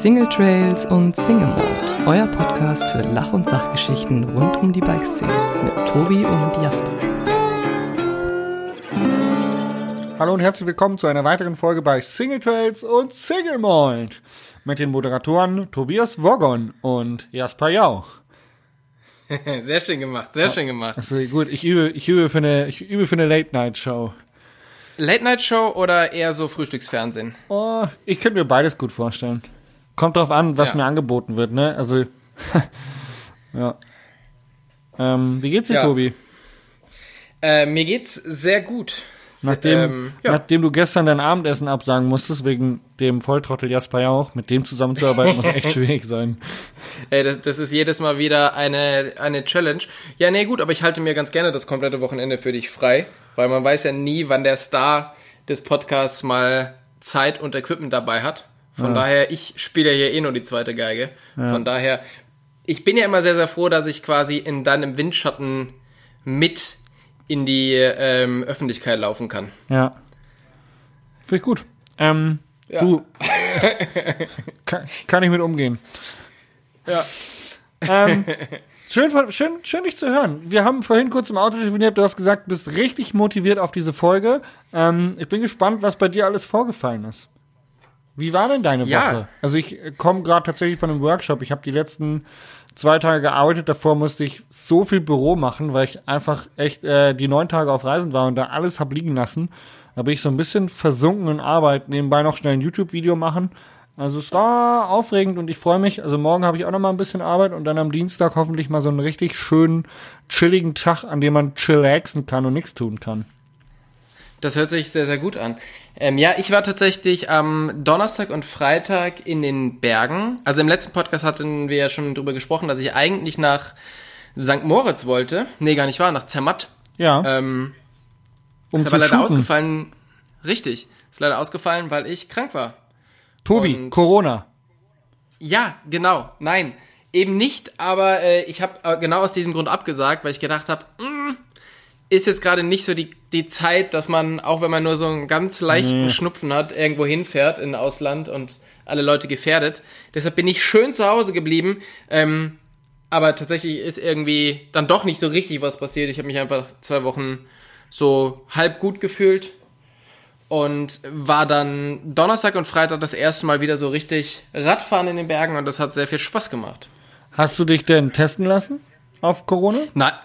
Single Trails und Single Mode, euer Podcast für Lach- und Sachgeschichten rund um die Bikeszene mit Tobi und Jasper. Hallo und herzlich willkommen zu einer weiteren Folge bei Single Trails und Single Mode mit den Moderatoren Tobias Woggon und Jasper Jauch. Sehr schön gemacht, sehr schön gemacht. Also gut, ich übe, ich übe für eine, ich übe für eine Late-Night-Show. Late-Night-Show oder eher so Frühstücksfernsehen? Oh, ich könnte mir beides gut vorstellen. Kommt drauf an, was Ja. mir angeboten wird, ne? Also, ja. Ähm, wie geht's dir, Ja. Tobi? Äh, mir geht's sehr gut. Nachdem, Ähm, ja. nachdem du gestern dein Abendessen absagen musstest, wegen dem Volltrottel Jasper Jauch, mit dem zusammenzuarbeiten, muss echt schwierig sein. Ey, das, das ist jedes Mal wieder eine, eine Challenge. Ja, nee, gut, aber ich halte mir ganz gerne das komplette Wochenende für dich frei, weil man weiß ja nie, wann der Star des Podcasts mal Zeit und Equipment dabei hat. Von daher, ich spiele ja hier eh nur die zweite Geige. Von daher, ich bin ja immer sehr, sehr froh, dass ich quasi in deinem Windschatten mit in die ähm, Öffentlichkeit laufen kann. Ja. Finde ich gut. Ähm, du. kann, kann ich mit umgehen. Ja. Ähm, schön, schön, schön, dich zu hören. Wir haben vorhin kurz im Auto telefoniert. Du hast gesagt, du bist richtig motiviert auf diese Folge. Ähm, ich bin gespannt, was bei dir alles vorgefallen ist. Wie war denn deine Ja. Woche? Also ich komme gerade tatsächlich von einem Workshop. Ich habe die letzten zwei Tage gearbeitet. Davor musste ich so viel Büro machen, weil ich einfach echt äh, die neun Tage auf Reisen war und da alles hab liegen lassen. Da bin ich so ein bisschen versunken in Arbeit. Nebenbei noch schnell ein YouTube-Video machen. Also es war aufregend und ich freue mich. Also morgen habe ich auch noch mal ein bisschen Arbeit und dann am Dienstag hoffentlich mal so einen richtig schönen, chilligen Tag, an dem man chillaxen kann und nichts tun kann. Das hört sich sehr, sehr gut an. Ähm, ja, ich war tatsächlich am Donnerstag und Freitag in den Bergen. Also im letzten Podcast hatten wir ja schon drüber gesprochen, dass ich eigentlich nach St. Moritz wollte. Nee, gar nicht wahr, nach Zermatt. Ja, Ähm, um ist aber leider shooten. ausgefallen. Richtig. Ist leider ausgefallen, weil ich krank war. Tobi, und- Corona. Ja, genau. Nein, eben nicht, aber äh, ich habe äh, genau aus diesem Grund abgesagt, weil ich gedacht habe, ist jetzt gerade nicht so die, die Zeit, dass man, auch wenn man nur so einen ganz leichten Schnupfen hat, irgendwo hinfährt in Ausland und alle Leute gefährdet. Deshalb bin ich schön zu Hause geblieben. Ähm, aber tatsächlich ist irgendwie dann doch nicht so richtig was passiert. Ich habe mich einfach zwei Wochen so halb gut gefühlt und war dann Donnerstag und Freitag das erste Mal wieder so richtig Radfahren in den Bergen und das hat sehr viel Spaß gemacht. Hast du dich denn testen lassen auf Corona? Na,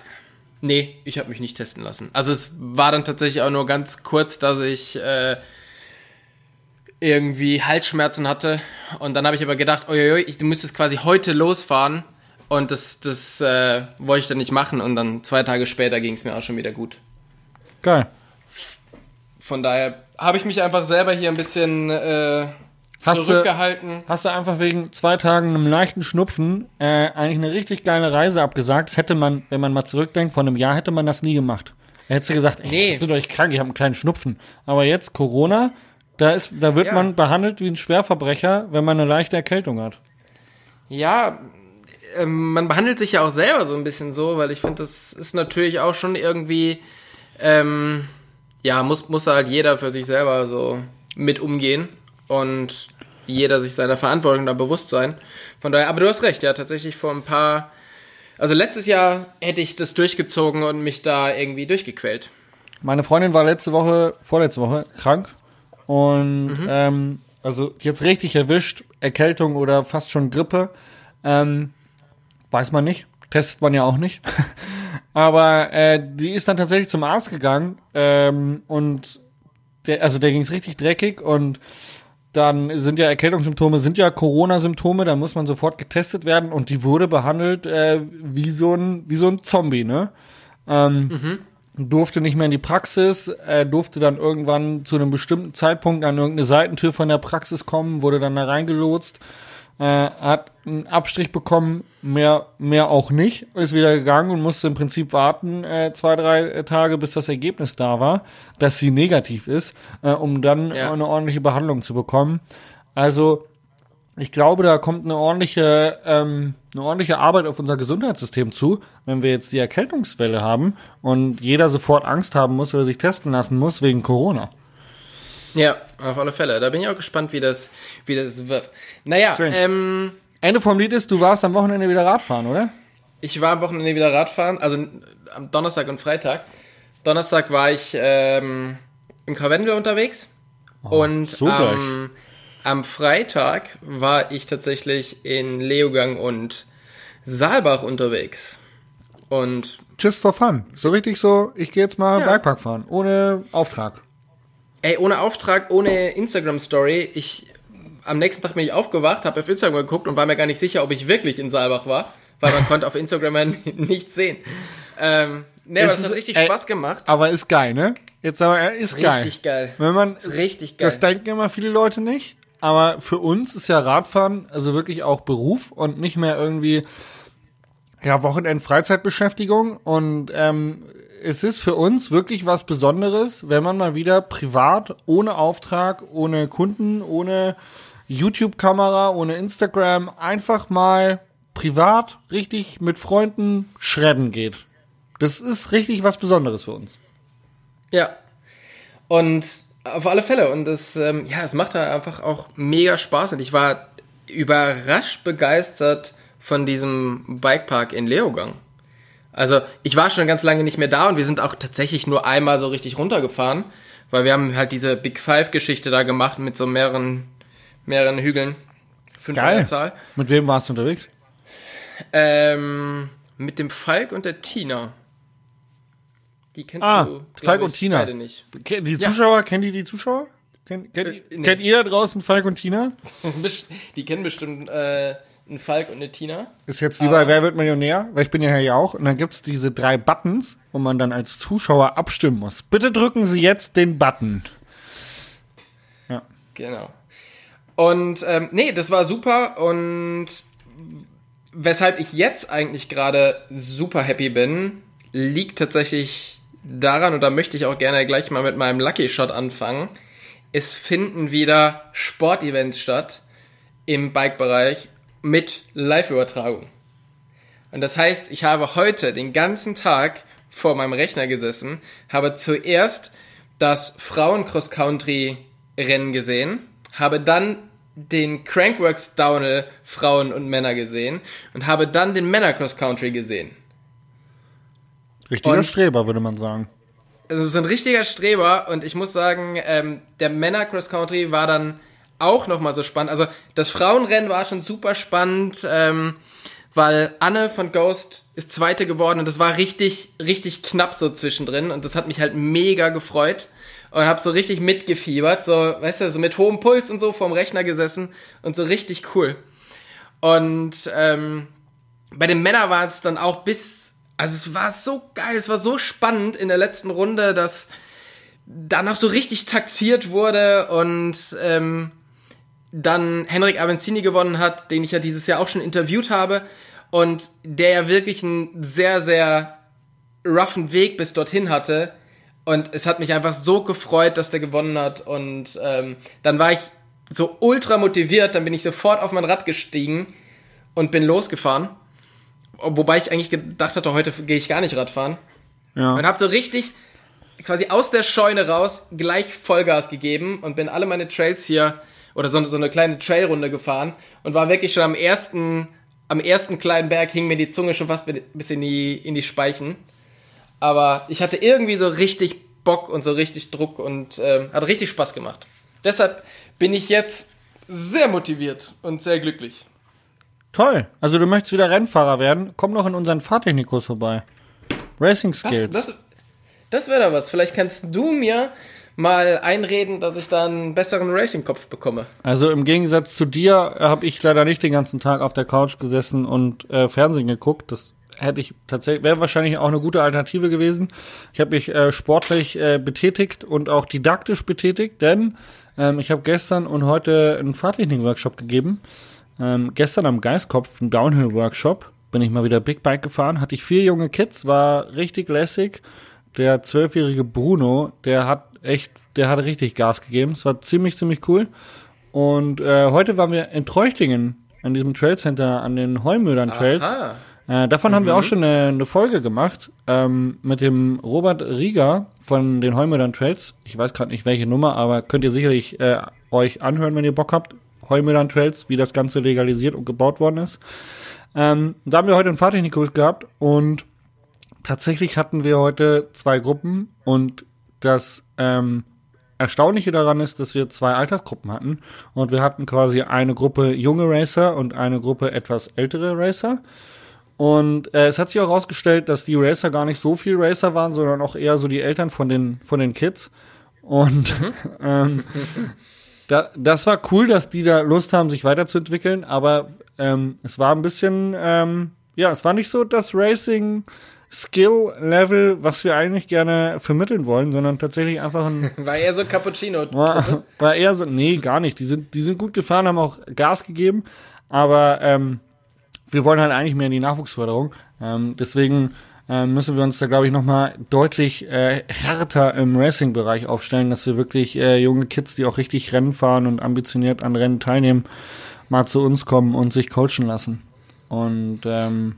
nee, ich habe mich nicht testen lassen. Also es war dann tatsächlich auch nur ganz kurz, dass ich äh, irgendwie Halsschmerzen hatte und dann habe ich aber gedacht, oi, ich du müsstest quasi heute losfahren und das, das äh, wollte ich dann nicht machen und dann zwei Tage später ging es mir auch schon wieder gut. Geil. Von daher habe ich mich einfach selber hier ein bisschen äh, Hast du- zurückgehalten. Hast du einfach wegen zwei Tagen einem leichten Schnupfen äh, eigentlich eine richtig geile Reise abgesagt? Das hätte man, wenn man mal zurückdenkt, vor einem Jahr hätte man das nie gemacht. Er hätte gesagt, ey, Nee. ich bin doch krank, ich habe einen kleinen Schnupfen. Aber jetzt Corona, da ist, da wird Ja. man behandelt wie ein Schwerverbrecher, wenn man eine leichte Erkältung hat. Ja, ähm, man behandelt sich ja auch selber so ein bisschen so, weil ich finde, das ist natürlich auch schon irgendwie, ähm, ja, muss, muss da halt jeder für sich selber so mit umgehen und jeder sich seiner Verantwortung da bewusst sein. Von daher, aber du hast recht, ja, tatsächlich vor ein paar, also letztes Jahr hätte ich das durchgezogen und mich da irgendwie durchgequält. Meine Freundin war letzte Woche, vorletzte Woche krank und ähm, also jetzt richtig erwischt, Erkältung oder fast schon Grippe. Ähm, weiß man nicht, testet man ja auch nicht. Aber äh, die ist dann tatsächlich zum Arzt gegangen ähm, und der, also der ging es richtig dreckig und dann sind ja Erkältungssymptome, sind ja Corona-Symptome, da muss man sofort getestet werden und die wurde behandelt äh, wie so ein wie so ein Zombie, ne? durfte nicht mehr in die Praxis, äh, durfte dann irgendwann zu einem bestimmten Zeitpunkt an irgendeine Seitentür von der Praxis kommen, wurde dann da reingelotst, äh, hat einen Abstrich bekommen, mehr, mehr auch nicht, ist wieder gegangen und musste im Prinzip warten, äh, zwei, drei äh, Tage, bis das Ergebnis da war, dass sie negativ ist, äh, um dann Ja. eine ordentliche Behandlung zu bekommen. Also, ich glaube, da kommt eine ordentliche, ähm, eine ordentliche Arbeit auf unser Gesundheitssystem zu, wenn wir jetzt die Erkältungswelle haben und jeder sofort Angst haben muss oder sich testen lassen muss wegen Corona. Ja, auf alle Fälle. Da bin ich auch gespannt, wie das, wie das wird. Naja, ähm, Ende vom Lied ist, du warst am Wochenende wieder Radfahren, oder? ich war am Wochenende wieder Radfahren, also am Donnerstag und Freitag. Donnerstag war ich ähm, im Karwendel unterwegs und Oh, so am, am Freitag war ich tatsächlich in Leogang und Saalbach unterwegs. Und Just for fun. So richtig so, ich gehe jetzt mal Ja. Bikepark fahren, ohne Auftrag. Ey, ohne Auftrag, ohne Instagram-Story, ich am nächsten Tag bin ich aufgewacht, habe auf Instagram geguckt und war mir gar nicht sicher, ob ich wirklich in Saalbach war, weil man konnte auf Instagram ja nichts sehen. Ähm, ne, aber Es hat ist- richtig ey, Spaß gemacht. Aber ist geil, ne? Jetzt aber, er ist geil. Richtig geil. Wenn man, Richtig geil. das denken immer viele Leute nicht, aber für uns ist ja Radfahren also wirklich auch Beruf und nicht mehr irgendwie ja Wochenend Freizeitbeschäftigung und ähm, es ist für uns wirklich was Besonderes, wenn man mal wieder privat ohne Auftrag, ohne Kunden, ohne YouTube-Kamera, ohne Instagram einfach mal privat richtig mit Freunden schredden geht. Das ist richtig was Besonderes für uns. Ja. Und auf alle Fälle. Und es, ähm, ja, es macht da einfach auch mega Spaß. Und ich war überrascht begeistert von diesem Bikepark in Leogang. Also, ich war schon ganz lange nicht mehr da und wir sind auch tatsächlich nur einmal so richtig runtergefahren, weil wir haben halt diese Big Five Geschichte da gemacht mit so mehreren, mehreren Hügeln. Fünf Geil. Zahl. Mit wem warst du unterwegs? Ähm, mit dem Falk und der Tina. Die kennst Ah, du, Falk ich, und Tina. beide nicht. Die Zuschauer, kennen die die Zuschauer? Kennt, kennt, Äh, nee. kennt ihr da draußen Falk und Tina? Die kennen bestimmt äh, einen Falk und eine Tina. Ist jetzt wie bei Wer wird Millionär? Weil ich bin ja hier auch. Und dann gibt's diese drei Buttons, wo man dann als Zuschauer abstimmen muss. Bitte drücken Sie jetzt den Button. Genau. Und ähm, nee, das war super und weshalb ich jetzt eigentlich gerade super happy bin, liegt tatsächlich daran, und da möchte ich auch gerne gleich mal mit meinem Lucky Shot anfangen. Es finden wieder Sportevents statt im Bike-Bereich mit Live-Übertragung. Und das heißt, ich habe heute den ganzen Tag vor meinem Rechner gesessen, habe zuerst das Frauen-Cross-Country-Rennen gesehen, habe dann den Crankworks Downhill Frauen und Männer gesehen und habe dann den Männer Cross-Country gesehen. Richtiger Und- Streber, würde man sagen. Also so ein richtiger Streber und ich muss sagen, ähm, der Männer Cross Country war dann auch nochmal so spannend. Also das Frauenrennen war schon super spannend, ähm, weil Anne von Ghost ist Zweite geworden und das war richtig, richtig knapp so zwischendrin und das hat mich halt mega gefreut und hab so richtig mitgefiebert, so, weißt du, so mit hohem Puls und so vorm Rechner gesessen und so richtig cool. Und ähm, bei den Männern war es dann auch bis, also es war so geil, es war so spannend in der letzten Runde, dass da noch so richtig taktiert wurde und ähm, dann Henrik Avenzini gewonnen hat, den ich ja dieses Jahr auch schon interviewt habe und der ja wirklich einen sehr, sehr roughen Weg bis dorthin hatte. Und es hat mich einfach so gefreut, dass der gewonnen hat. Und ähm, dann war ich so ultra motiviert, dann bin ich sofort auf mein Rad gestiegen und bin losgefahren. Wobei ich eigentlich gedacht hatte, heute gehe ich gar nicht Radfahren. Ja. Und habe so richtig quasi aus der Scheune raus gleich Vollgas gegeben und bin alle meine Trails hier oder so, so eine kleine Trailrunde gefahren und war wirklich schon am ersten am ersten kleinen Berg hing mir die Zunge schon fast bis in die in die Speichen. Aber ich hatte irgendwie so richtig Bock und so richtig Druck und ähm, hat richtig Spaß gemacht. Deshalb bin ich jetzt sehr motiviert und sehr glücklich. Toll. Also du möchtest wieder Rennfahrer werden? Komm doch in unseren Fahrtechnikkurs vorbei. Racing Das, Skills. das, das wäre doch was. Vielleicht kannst du mir mal einreden, dass ich da einen besseren Racing-Kopf bekomme. Also im Gegensatz zu dir habe ich leider nicht den ganzen Tag auf der Couch gesessen und äh, Fernsehen geguckt. Das hätte ich tatsächlich, wäre wahrscheinlich auch eine gute Alternative gewesen. Ich habe mich äh, sportlich äh, betätigt und auch didaktisch betätigt, denn ähm, ich habe gestern und heute einen Fahrtechnik-Workshop gegeben. Ähm, gestern am Geistkopf, einen Downhill-Workshop, bin ich mal wieder Big Bike gefahren. Hatte ich vier junge Kids, war richtig lässig. Der zwölfjährige Bruno, der hat echt, der hat richtig Gas gegeben. Es war ziemlich, ziemlich cool. Und äh, heute waren wir in Treuchtlingen, an diesem Trailcenter, an den Heumödern Trails. Aha. Äh, davon haben wir auch schon eine, eine Folge gemacht ähm, mit dem Robert Rieger von den Heumödern Trails. Ich weiß gerade nicht welche Nummer, aber könnt ihr sicherlich äh, euch anhören, wenn ihr Bock habt. Heumödern Trails, wie das Ganze legalisiert und gebaut worden ist. Ähm, da haben wir heute einen Fahrtechnikkurs gehabt und tatsächlich hatten wir heute zwei Gruppen und das ähm, Erstaunliche daran ist, dass wir zwei Altersgruppen hatten und wir hatten quasi eine Gruppe junge Racer und eine Gruppe etwas ältere Racer. Und äh, es hat sich auch herausgestellt, dass die Racer gar nicht so viel Racer waren, sondern auch eher so die Eltern von den, von den Kids. Und mhm. ähm, da, das war cool, dass die da Lust haben, sich weiterzuentwickeln, aber ähm, es war ein bisschen, ähm, ja, es war nicht so das Racing Skill Level, was wir eigentlich gerne vermitteln wollen, sondern tatsächlich einfach ein. War eher so Cappuccino. War, war eher so, nee, gar nicht. Die sind, die sind gut gefahren, haben auch Gas gegeben, aber ähm, wir wollen halt eigentlich mehr in die Nachwuchsförderung. Ähm, deswegen äh, müssen wir uns da, glaube ich, nochmal deutlich äh, härter im Racing-Bereich aufstellen, dass wir wirklich äh, junge Kids, die auch richtig Rennen fahren und ambitioniert an Rennen teilnehmen, mal zu uns kommen und sich coachen lassen. Und ähm,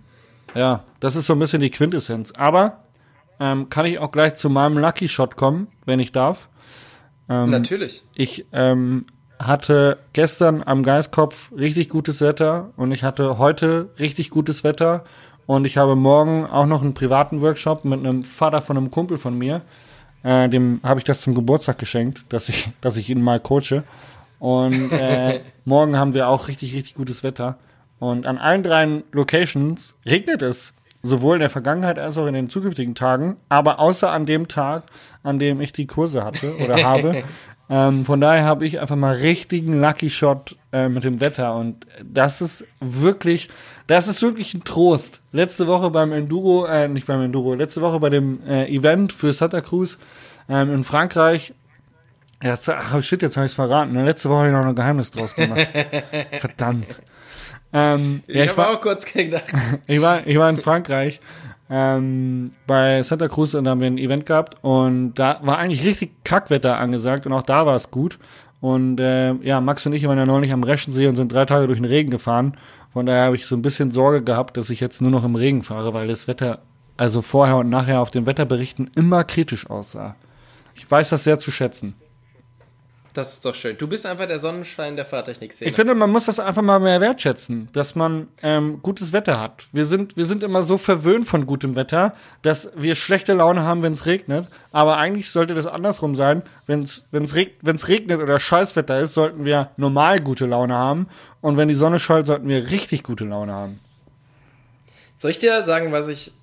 ja, das ist so ein bisschen die Quintessenz. Aber ähm, kann ich auch gleich zu meinem Lucky Shot kommen, wenn ich darf. Ähm, Natürlich. Ich ähm, hatte gestern am Geistkopf richtig gutes Wetter und ich hatte heute richtig gutes Wetter und ich habe morgen auch noch einen privaten Workshop mit einem Vater von einem Kumpel von mir. Äh, dem habe ich das zum Geburtstag geschenkt, dass ich, dass ich ihn mal coache. Und äh, morgen haben wir auch richtig, richtig gutes Wetter. Und an allen drei Locations regnet es. Sowohl in der Vergangenheit als auch in den zukünftigen Tagen. Aber außer an dem Tag, an dem ich die Kurse hatte oder habe, ähm, von daher habe ich einfach mal richtigen Lucky Shot äh, mit dem Wetter und das ist wirklich, das ist wirklich ein Trost. Letzte Woche beim Enduro, äh, nicht beim Enduro, letzte Woche bei dem äh, Event für Santa Cruz ähm, in Frankreich. Ja, ach, shit, jetzt habe ich es verraten. Ne? Letzte Woche habe ich noch ein Geheimnis draus gemacht. Verdammt. Ähm, ich ja, habe auch kurz gedacht. ich, war, ich war in Frankreich ähm, bei Santa Cruz und da haben wir ein Event gehabt und da war eigentlich richtig Kackwetter angesagt und auch da war es gut. Und äh, ja, Max und ich waren ja neulich am Reschensee und sind drei Tage durch den Regen gefahren. Von daher habe ich so ein bisschen Sorge gehabt, dass ich jetzt nur noch im Regen fahre, weil das Wetter, also vorher und nachher auf den Wetterberichten immer kritisch aussah. Ich weiß das sehr zu schätzen. Das ist doch schön. Du bist einfach der Sonnenschein der Fahrtechnik-Szene. Ich finde, man muss das einfach mal mehr wertschätzen, dass man ähm, gutes Wetter hat. Wir sind, wir sind immer so verwöhnt von gutem Wetter, dass wir schlechte Laune haben, wenn es regnet. Aber eigentlich sollte das andersrum sein. Wenn es reg regnet oder Scheißwetter ist, sollten wir normal gute Laune haben. Und wenn die Sonne scheint, sollten wir richtig gute Laune haben. Soll ich dir sagen, was ich,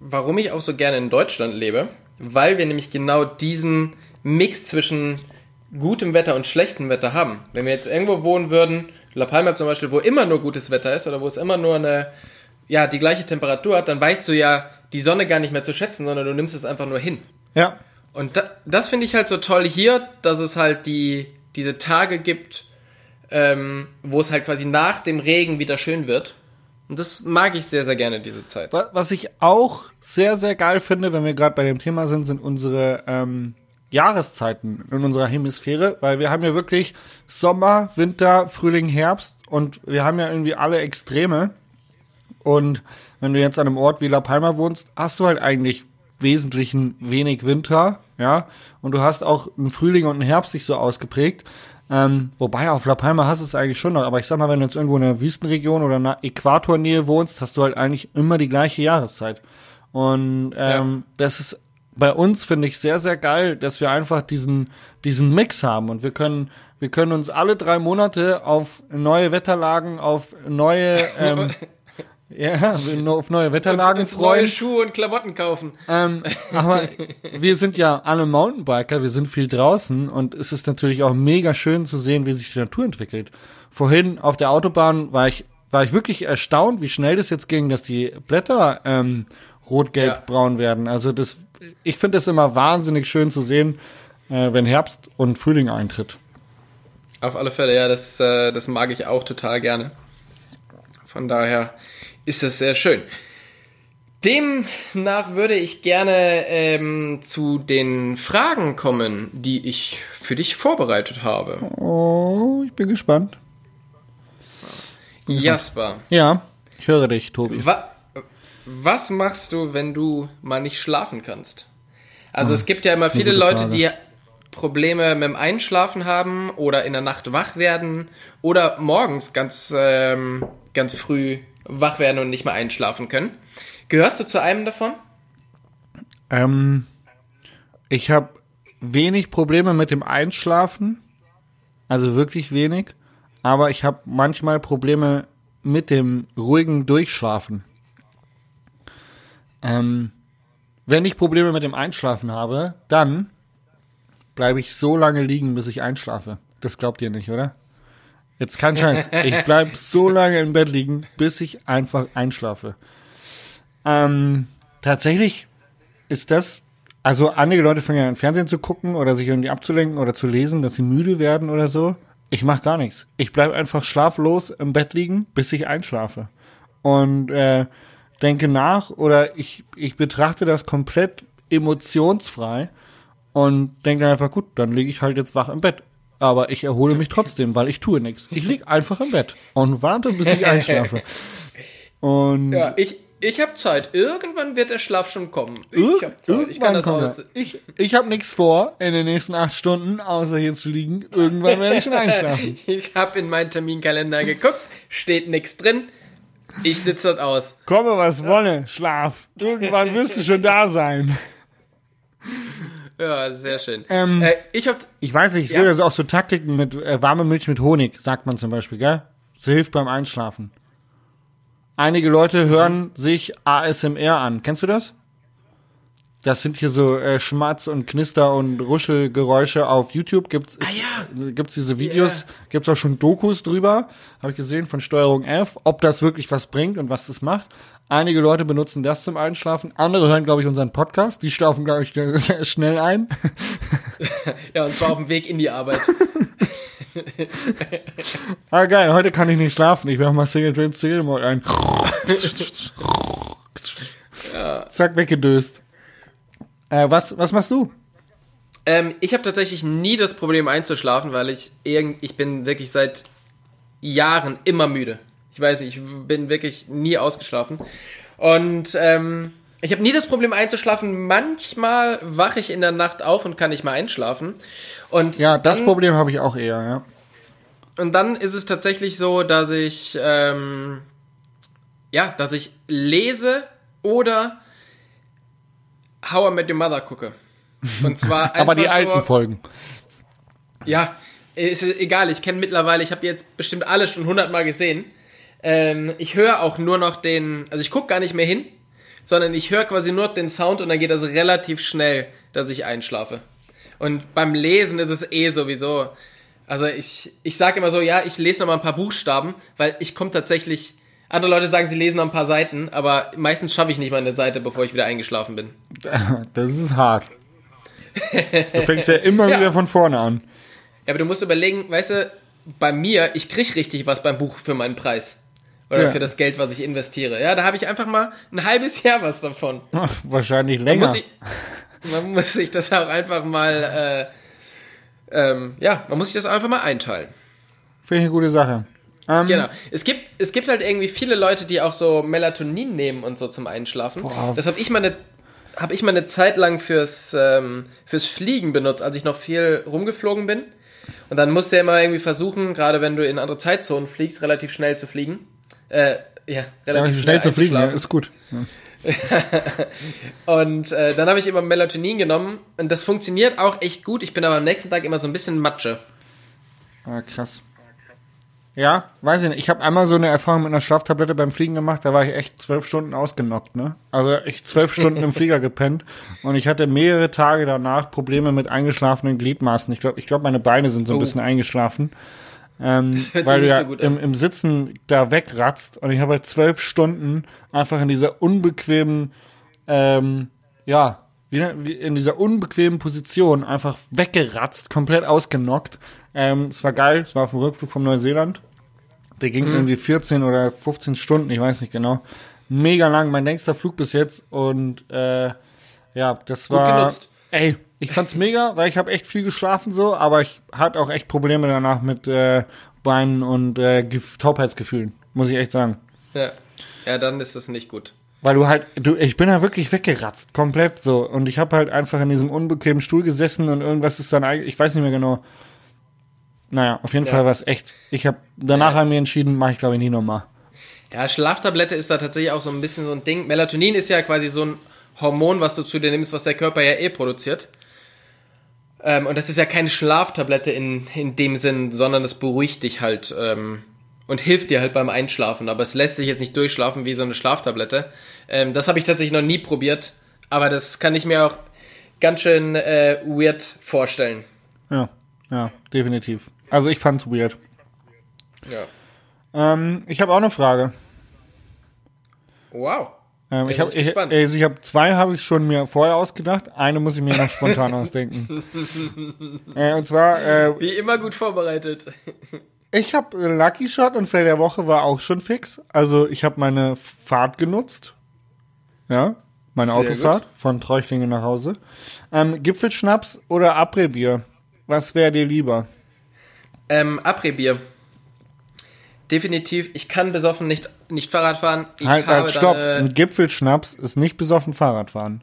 warum ich auch so gerne in Deutschland lebe? Weil wir nämlich genau diesen Mix zwischen gutem Wetter und schlechtem Wetter haben. Wenn wir jetzt irgendwo wohnen würden, La Palma zum Beispiel, wo immer nur gutes Wetter ist oder wo es immer nur eine, ja, die gleiche Temperatur hat, dann weißt du ja die Sonne gar nicht mehr zu schätzen, sondern du nimmst es einfach nur hin. Ja. Und da, das finde ich halt so toll hier, dass es halt die, diese Tage gibt, ähm, wo es halt quasi nach dem Regen wieder schön wird. Und das mag ich sehr, sehr gerne, diese Zeit. Was ich auch sehr, sehr geil finde, wenn wir gerade bei dem Thema sind, sind unsere ähm, Jahreszeiten in unserer Hemisphäre, weil wir haben ja wirklich Sommer, Winter, Frühling, Herbst und wir haben ja irgendwie alle Extreme. Und wenn du jetzt an einem Ort wie La Palma wohnst, hast du halt eigentlich wesentlichen wenig Winter, ja, und du hast auch einen Frühling und einen Herbst sich so ausgeprägt. Ähm, wobei auf La Palma hast du es eigentlich schon noch, aber ich sag mal, wenn du jetzt irgendwo in einer Wüstenregion oder in einer Äquatornähe wohnst, hast du halt eigentlich immer die gleiche Jahreszeit. Und ähm, ja. das ist bei uns finde ich sehr, sehr geil, dass wir einfach diesen, diesen Mix haben und wir können, wir können uns alle drei Monate auf neue Wetterlagen, auf neue, ähm, ja, auf neue Wetterlagen uns, uns freuen. neue Schuhe und Klamotten kaufen. Ähm, aber wir sind ja alle Mountainbiker, wir sind viel draußen und es ist natürlich auch mega schön zu sehen, wie sich die Natur entwickelt. Vorhin auf der Autobahn war ich, war ich wirklich erstaunt, wie schnell das jetzt ging, dass die Blätter ähm, rot, gelb, ja. braun werden. Also das, ich finde es immer wahnsinnig schön zu sehen, äh, wenn Herbst und Frühling eintritt. Auf alle Fälle, ja, das, äh, das mag ich auch total gerne. Von daher ist es sehr schön. Demnach würde ich gerne ähm, zu den Fragen kommen, die ich für dich vorbereitet habe. Oh, ich bin gespannt. Jasper. Ja. Ich höre dich, Tobi. Wa was machst du, wenn du mal nicht schlafen kannst? Also es gibt ja immer viele Leute, Frage. die Probleme mit dem Einschlafen haben oder in der Nacht wach werden oder morgens ganz, ähm, ganz früh wach werden und nicht mehr einschlafen können. Gehörst du zu einem davon? Ähm, ich habe wenig Probleme mit dem Einschlafen, also wirklich wenig, aber ich habe manchmal Probleme mit dem ruhigen Durchschlafen. Ähm, wenn ich Probleme mit dem Einschlafen habe, dann bleibe ich so lange liegen, bis ich einschlafe. Das glaubt ihr nicht, oder? Jetzt kein Scheiß. Ich bleib so lange im Bett liegen, bis ich einfach einschlafe. Ähm, tatsächlich ist das, also einige Leute fangen ja an Fernsehen zu gucken oder sich irgendwie abzulenken oder zu lesen, dass sie müde werden oder so. Ich mach gar nichts. Ich bleib einfach schlaflos im Bett liegen, bis ich einschlafe. Und äh, denke nach oder ich, ich betrachte das komplett emotionsfrei und denke dann einfach, gut, dann liege ich halt jetzt wach im Bett. Aber ich erhole mich trotzdem, weil ich tue nichts. Ich lieg einfach im Bett und warte, bis ich einschlafe. Und Ja, ich, ich habe Zeit. Irgendwann wird der Schlaf schon kommen. Ich habe Zeit. Ich kann das aus. Ich, ich habe nichts vor in den nächsten acht Stunden, außer hier zu liegen. Irgendwann werde ich schon einschlafen. Ich habe in meinen Terminkalender geguckt, steht nichts drin. Ich sitze dort aus. Komme, was wolle, Schlaf. Irgendwann wirst du schon da sein. Ja, sehr schön. Ähm, äh, ich habe Ich weiß nicht, es Ja. gibt also auch so Taktiken mit äh, warme Milch mit Honig, sagt man zum Beispiel, gell? So hilft beim Einschlafen. Einige Leute hören sich ASMR an. Kennst du das? Das sind hier so äh, Schmatz- und Knister- und Ruschelgeräusche auf YouTube. Gibt's, Ah, ist, gibt's diese Videos, gibt's auch schon Dokus drüber, habe ich gesehen, von Steuerung F, ob das wirklich was bringt und was das macht. Einige Leute benutzen das zum Einschlafen. Andere hören, glaube ich, unseren Podcast. Die schlafen, glaube ich, sehr schnell ein. ja und zwar auf dem Weg in die Arbeit. Ah, geil, heute kann ich nicht schlafen. Ich mache mal Single Train Single Mode ein. Zack, weggedöst. Äh, was, was machst du? ähm, ich habe tatsächlich nie das Problem einzuschlafen, weil ich irgend, ich bin wirklich seit Jahren immer müde. Ich weiß nicht, ich bin wirklich nie ausgeschlafen. Und ähm, ich habe nie das Problem einzuschlafen. Manchmal wache ich in der Nacht auf und kann nicht mehr einschlafen. Und Ja, das dann, Problem habe ich auch eher, ja. Und dann ist es tatsächlich so, dass ich ähm, ja, dass ich lese oder How I Met Your Mother gucke. Und zwar einfach Aber die so, alten Folgen. Ja, ist egal. Ich kenne mittlerweile, ich habe jetzt bestimmt alle schon hundertmal gesehen. Ähm, ich höre auch nur noch den, also ich gucke gar nicht mehr hin, sondern ich höre quasi nur den Sound und dann geht das relativ schnell, dass ich einschlafe. Und beim Lesen ist es eh sowieso. Also ich, ich sage immer so, ja, ich lese noch mal ein paar Buchstaben, weil ich komme tatsächlich. Andere Leute sagen, sie lesen noch ein paar Seiten, aber meistens schaffe ich nicht mal eine Seite, bevor ich wieder eingeschlafen bin. Das ist hart. Du fängst ja immer Ja. wieder von vorne an. Ja, aber du musst überlegen, weißt du, bei mir, ich krieg richtig was beim Buch für meinen Preis. Oder Ja. für das Geld, was ich investiere. Ja, da habe ich einfach mal ein halbes Jahr was davon. Wahrscheinlich Man länger. muss, man muss sich das auch einfach mal, äh, ähm, ja, man muss sich das einfach mal einteilen. Finde ich eine gute Sache. Ähm, Genau. Es gibt, es gibt halt irgendwie viele Leute, die auch so Melatonin nehmen und so zum Einschlafen. Boah. Das habe ich mal eine habe ich mal eine Zeit lang fürs, ähm, fürs Fliegen benutzt, als ich noch viel rumgeflogen bin. Und dann musst du ja immer irgendwie versuchen, gerade wenn du in andere Zeitzonen fliegst, relativ schnell zu fliegen. Äh, ja, relativ Ja, schnell zu fliegen, ja, ist gut. Und äh, dann habe ich immer Melatonin genommen und das funktioniert auch echt gut. Ich bin aber am nächsten Tag immer so ein bisschen Matsche. Ah, krass. Ja, weiß ich nicht. Ich habe einmal so eine Erfahrung mit einer Schlaftablette beim Fliegen gemacht, da war ich echt zwölf Stunden ausgenockt, ne? Also ich zwölf Stunden im Flieger gepennt und ich hatte mehrere Tage danach Probleme mit eingeschlafenen Gliedmaßen. Ich glaube, ich glaub, meine Beine sind so ein Oh. bisschen eingeschlafen. Ähm, hört sich weil du ja so im, im Sitzen da wegratzt und ich habe halt zwölf Stunden einfach in dieser unbequemen, ähm, ja, wie, wie in dieser unbequemen Position einfach weggeratzt, komplett ausgenockt. Ähm, es war geil, es war auf dem Rückflug von Neuseeland. Der Mhm. ging irgendwie 14 oder 15 Stunden, ich weiß nicht genau. Mega lang, mein längster Flug bis jetzt und äh, ja, das Gut war. genutzt. Ey, ich fand's mega, weil ich habe echt viel geschlafen so, aber ich hatte auch echt Probleme danach mit äh, Beinen und äh, Gef- Taubheitsgefühlen, muss ich echt sagen. Ja. Ja, dann ist das nicht gut. Weil du halt, du, ich bin ja wirklich weggeratzt, komplett so. Und ich habe halt einfach in diesem unbequemen Stuhl gesessen und irgendwas ist dann eigentlich, ich weiß nicht mehr genau. Naja, auf jeden Ja. Fall war es echt. Ich habe danach Ja. haben wir entschieden, mache ich glaube ich nie nochmal. Ja, Schlaftablette ist da tatsächlich auch so ein bisschen so ein Ding. Melatonin ist ja quasi so ein Hormon, was du zu dir nimmst, was der Körper ja eh produziert. Ähm, und das ist ja keine Schlaftablette in, in dem Sinn, sondern es beruhigt dich halt ähm, und hilft dir halt beim Einschlafen. Aber es lässt sich jetzt nicht durchschlafen wie so eine Schlaftablette. Ähm, das habe ich tatsächlich noch nie probiert. Aber das kann ich mir auch ganz schön äh, weird vorstellen. Ja, ja, definitiv. Also ich fand's weird. Ja. Ähm, ich habe auch eine Frage. Wow. Ähm, ich habe ich, also ich hab zwei habe ich schon mir vorher ausgedacht. Eine muss ich mir noch spontan ausdenken. Äh, und zwar, äh, Wie immer gut vorbereitet. ich habe Lucky Shot und Fail der Woche war auch schon fix. Also ich habe meine Fahrt genutzt. Ja, meine Sehr Autofahrt von Treuchtlingen nach Hause. Ähm, Gipfelschnaps oder Après-Bier? Was wäre dir lieber? Ähm, Après-Bier. Definitiv, ich kann besoffen nicht, nicht Fahrrad fahren. Ich halt, halt, stopp. Dann, Ein äh, Gipfelschnaps ist nicht besoffen Fahrradfahren.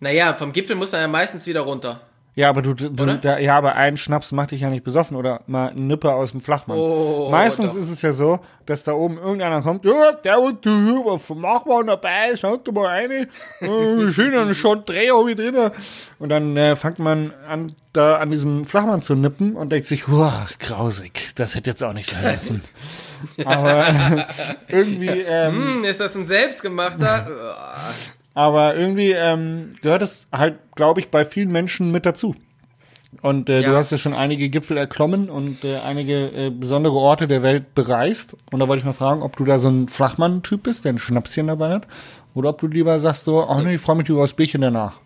naja, vom Gipfel muss er ja meistens wieder runter. Ja, aber du, du da, ja, aber ein Schnaps macht dich ja nicht besoffen oder mal ein Nipper aus dem Flachmann. Oh, Meistens doch. ist es ja so, dass da oben irgendeiner kommt, ja, der und du, was machen wir dabei, schaut mal eine, äh, schön einen Shot Dreh hab ich drin. Und dann äh, fängt man an, da an diesem Flachmann zu nippen und denkt sich, wow, grausig, das hätte jetzt auch nicht sein müssen. aber irgendwie, ähm, Hm, ist das ein selbstgemachter? aber irgendwie ähm, gehört es halt, glaube ich, bei vielen Menschen mit dazu. Und äh, Ja. du hast ja schon einige Gipfel erklommen und äh, einige äh, besondere Orte der Welt bereist. Und da wollte ich mal fragen, ob du da so ein Flachmann-Typ bist, der ein Schnapschen dabei hat. Oder ob du lieber sagst so, ach nee, ich freue mich lieber aufs Bierchen danach.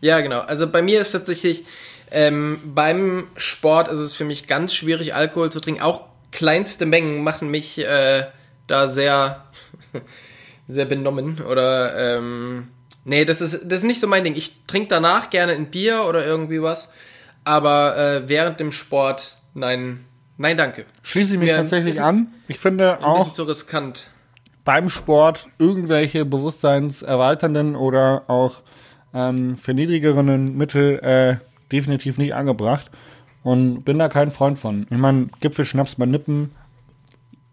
ja, genau. Also bei mir ist tatsächlich, ähm, beim Sport ist es für mich ganz schwierig, Alkohol zu trinken. Auch kleinste Mengen machen mich äh, da sehr, sehr benommen. Oder, ähm, nee, das ist, das ist nicht so mein Ding. Ich trinke danach gerne ein Bier oder irgendwie was. Aber äh, während dem Sport, nein, nein, danke. Schließe ich mich Ja, tatsächlich an. Ich finde Ein auch bisschen zu riskant. beim Sport irgendwelche bewusstseinserweiternden oder auch ähm, verniedrigeren Mittel äh, definitiv nicht angebracht. Und bin da kein Freund von. Ich meine, Gipfelschnaps mal nippen.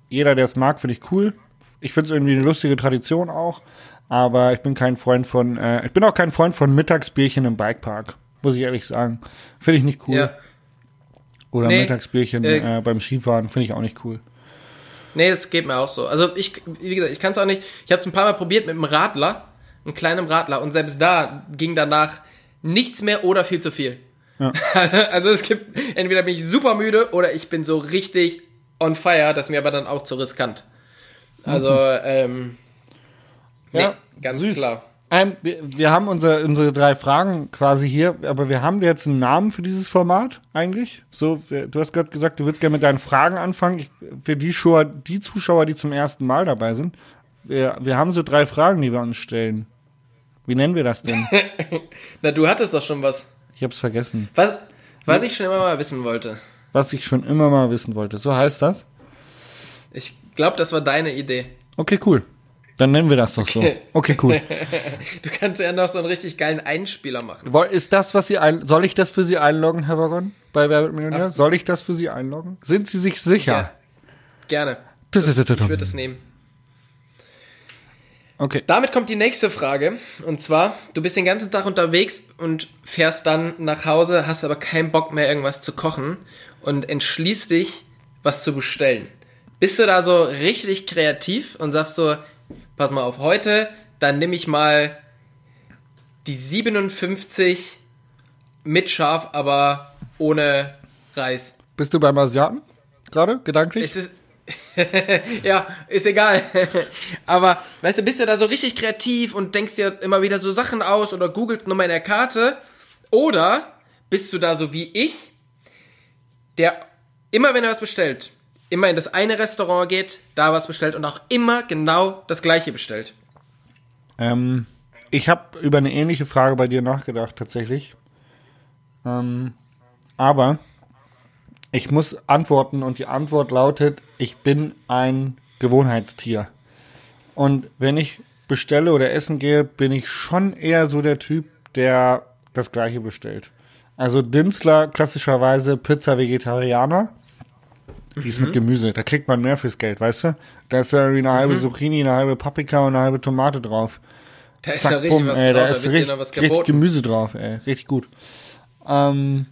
Jeder, der es mag, finde ich cool. Ich finde es irgendwie eine lustige Tradition auch. Aber ich bin kein Freund von, äh, ich bin auch kein Freund von Mittagsbierchen im Bikepark. Muss ich ehrlich sagen. Finde ich nicht cool. Ja. Oder Nee, Mittagsbierchen äh, äh, beim Skifahren finde ich auch nicht cool. Nee, das geht mir auch so. Also ich, wie gesagt, ich kann es auch nicht. Ich habe es ein paar Mal probiert mit einem Radler, einem kleinen Radler, und selbst da ging danach nichts mehr oder viel zu viel. Ja. Also es gibt, entweder bin ich super müde oder ich bin so richtig on fire, das ist mir aber dann auch zu riskant. Also, ähm, nee, Ja, ganz süß. klar. Ähm, wir, wir haben unsere, unsere drei Fragen quasi hier, aber wir haben jetzt einen Namen für dieses Format eigentlich. So, du hast gerade gesagt, du würdest gerne mit deinen Fragen anfangen. Ich, für die, Schauer, die Zuschauer, die zum ersten Mal dabei sind, wir, wir haben so drei Fragen, die wir uns stellen. Wie nennen wir das denn? Na, du hattest doch schon was. Ich hab's vergessen. Was, was ich schon immer mal wissen wollte. Was ich schon immer mal wissen wollte. So heißt das? Ich glaube, das war deine Idee. Okay, cool. Dann nennen wir das doch so. Okay, cool. Du kannst ja noch so einen richtig geilen Einspieler machen. Ist das, was Sie ein, soll ich das für Sie einloggen, Herr Wagon? Bei Wer Millionär? Soll ich das für Sie einloggen? Sind Sie sich sicher? Ja. Gerne. Ich würde es nehmen. Okay. Damit kommt die nächste Frage. Und zwar, du bist den ganzen Tag unterwegs und fährst dann nach Hause, hast aber keinen Bock mehr, irgendwas zu kochen und entschließt dich, was zu bestellen. Bist du da so richtig kreativ und sagst so, pass mal auf, heute, dann nehme ich mal die 57 mit Schaf, aber ohne Reis. Bist du beim Asiaten? Gerade? Gedanklich? Es ist. ja, ist egal. Aber, weißt du, bist du da so richtig kreativ und denkst dir immer wieder so Sachen aus oder googelst nochmal in der Karte? Oder bist du da so wie ich, der immer, wenn er was bestellt, immer in das eine Restaurant geht, da was bestellt und auch immer genau das gleiche bestellt? Ähm, ich habe über eine ähnliche Frage bei dir nachgedacht, tatsächlich. Ähm, aber ich muss antworten und die Antwort lautet, ich bin ein Gewohnheitstier. Und wenn ich bestelle oder essen gehe, bin ich schon eher so der Typ, der das Gleiche bestellt. Also Dinzler klassischerweise Pizza Vegetarianer. Die ist mit Gemüse. Da kriegt man mehr fürs Geld, weißt du? Da ist ja eine halbe Zucchini, eine halbe Paprika und eine halbe Tomate drauf. Da ist Zack, ja richtig bumm, was ey, drauf, da ist richtig, was richtig. Gemüse drauf, ey. Richtig gut. Ähm,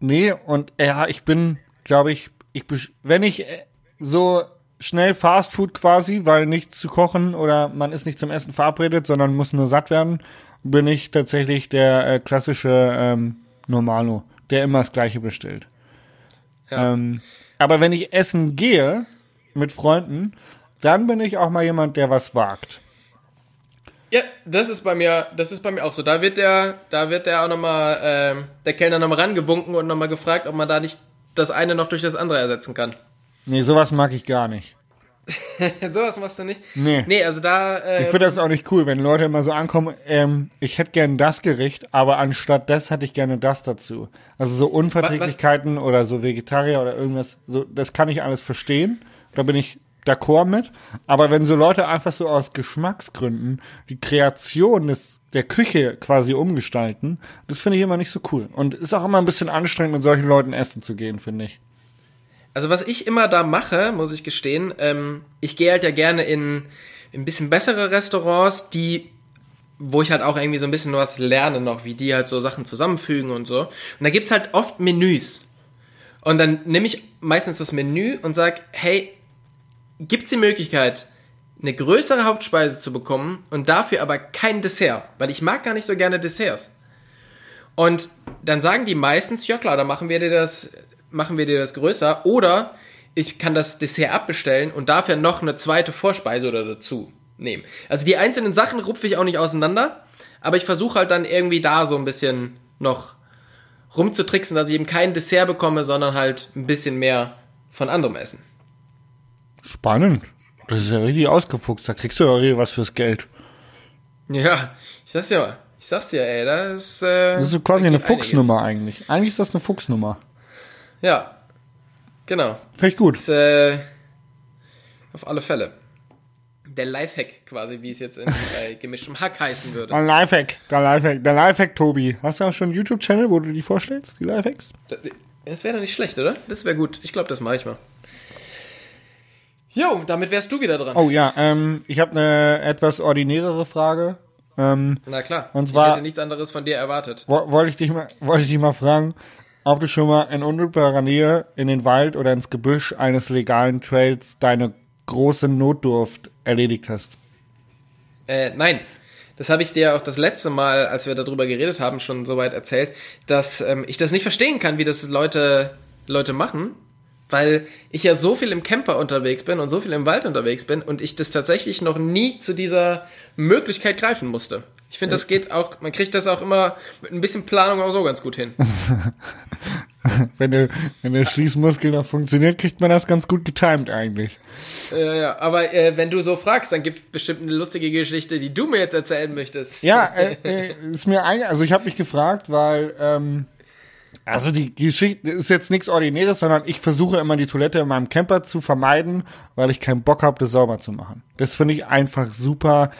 nee, und ja, ich bin, glaube ich, ich wenn ich äh, so schnell Fast Food quasi, weil nichts zu kochen oder man ist nicht zum Essen verabredet, sondern muss nur satt werden, bin ich tatsächlich der äh, klassische ähm, Normalo, der immer das Gleiche bestellt. Ja. Ähm, aber wenn ich essen gehe mit Freunden, dann bin ich auch mal jemand, der was wagt. Ja, das ist bei mir, das ist bei mir auch so. Da wird der, da wird der auch nochmal, ähm, der Kellner nochmal rangewunken und nochmal gefragt, ob man da nicht das eine noch durch das andere ersetzen kann. Nee, sowas mag ich gar nicht. Sowas machst du nicht? Nee. Nee, also da, äh, Ich finde das auch nicht cool, wenn Leute immer so ankommen, ähm, ich hätte gern das Gericht, aber anstatt das hätte ich gerne das dazu. Also so Unverträglichkeiten oder so Vegetarier oder irgendwas, so, das kann ich alles verstehen. Da bin ich d'accord mit. Aber wenn so Leute einfach so aus Geschmacksgründen die Kreation des, der Küche quasi umgestalten, das finde ich immer nicht so cool. Und ist auch immer ein bisschen anstrengend, mit solchen Leuten essen zu gehen, finde ich. Also was ich immer da mache, muss ich gestehen, ähm, ich gehe halt ja gerne in, in ein bisschen bessere Restaurants, die, wo ich halt auch irgendwie so ein bisschen was lerne noch, wie die halt so Sachen zusammenfügen und so. Und da gibt's halt oft Menüs. Und dann nehme ich meistens das Menü und sag, hey, gibt's die Möglichkeit, eine größere Hauptspeise zu bekommen und dafür aber kein Dessert, weil ich mag gar nicht so gerne Desserts. Und dann sagen die meistens, ja klar, dann machen wir dir das, machen wir dir das größer. Oder ich kann das Dessert abbestellen und dafür noch eine zweite Vorspeise oder dazu nehmen. Also die einzelnen Sachen rupfe ich auch nicht auseinander, aber ich versuche halt dann irgendwie da so ein bisschen noch rumzutricksen, dass ich eben kein Dessert bekomme, sondern halt ein bisschen mehr von anderem Essen. Spannend. Das ist ja richtig ausgefuchst. Da kriegst du doch richtig was fürs Geld. Ja, ich sag's dir mal. Ich sag's dir, ey, das ist, äh, Das ist quasi eine geht einiges. Fuchsnummer eigentlich. Eigentlich ist das eine Fuchsnummer. Ja, genau. Finde ich gut. Das, äh, auf alle Fälle. Der Lifehack quasi, wie es jetzt in bei gemischtem Hack heißen würde. Ein Lifehack, der Lifehack, der Lifehack, Tobi. Hast du auch schon einen YouTube-Channel, wo du die vorstellst, die Lifehacks? Das wäre doch nicht schlecht, oder? Das wäre gut. Ich glaube, das mache ich mal. Jo, damit wärst du wieder dran. Oh ja, ähm, ich habe eine etwas ordinärere Frage. Ähm, Na klar. Und zwar- ich hätte nichts anderes von dir erwartet. wo- wollte ich dich mal, wollte ich dich mal fragen, ob du schon mal in unmittelbarer Nähe in den Wald oder ins Gebüsch eines legalen Trails deine große Notdurft erledigt hast. Äh, nein. Das habe ich dir auch das letzte Mal, als wir darüber geredet haben, schon soweit erzählt, dass ähm, ich das nicht verstehen kann, wie das Leute, Leute machen, weil ich ja so viel im Camper unterwegs bin und so viel im Wald unterwegs bin und ich das tatsächlich noch nie zu dieser Möglichkeit greifen musste. Ich finde, das geht auch, man kriegt das auch immer mit ein bisschen Planung auch so ganz gut hin. Wenn der, wenn der Schließmuskel noch funktioniert, kriegt man das ganz gut getimed eigentlich. äh, ja, aber äh, wenn du so fragst, dann gibt es bestimmt eine lustige Geschichte, die du mir jetzt erzählen möchtest. Ja, äh, äh, ist mir ein, also ich habe mich gefragt, weil ähm, also die Geschichte ist jetzt nichts Ordinäres, sondern ich versuche immer die Toilette in meinem Camper zu vermeiden, weil ich keinen Bock habe, das sauber zu machen. Das finde ich einfach super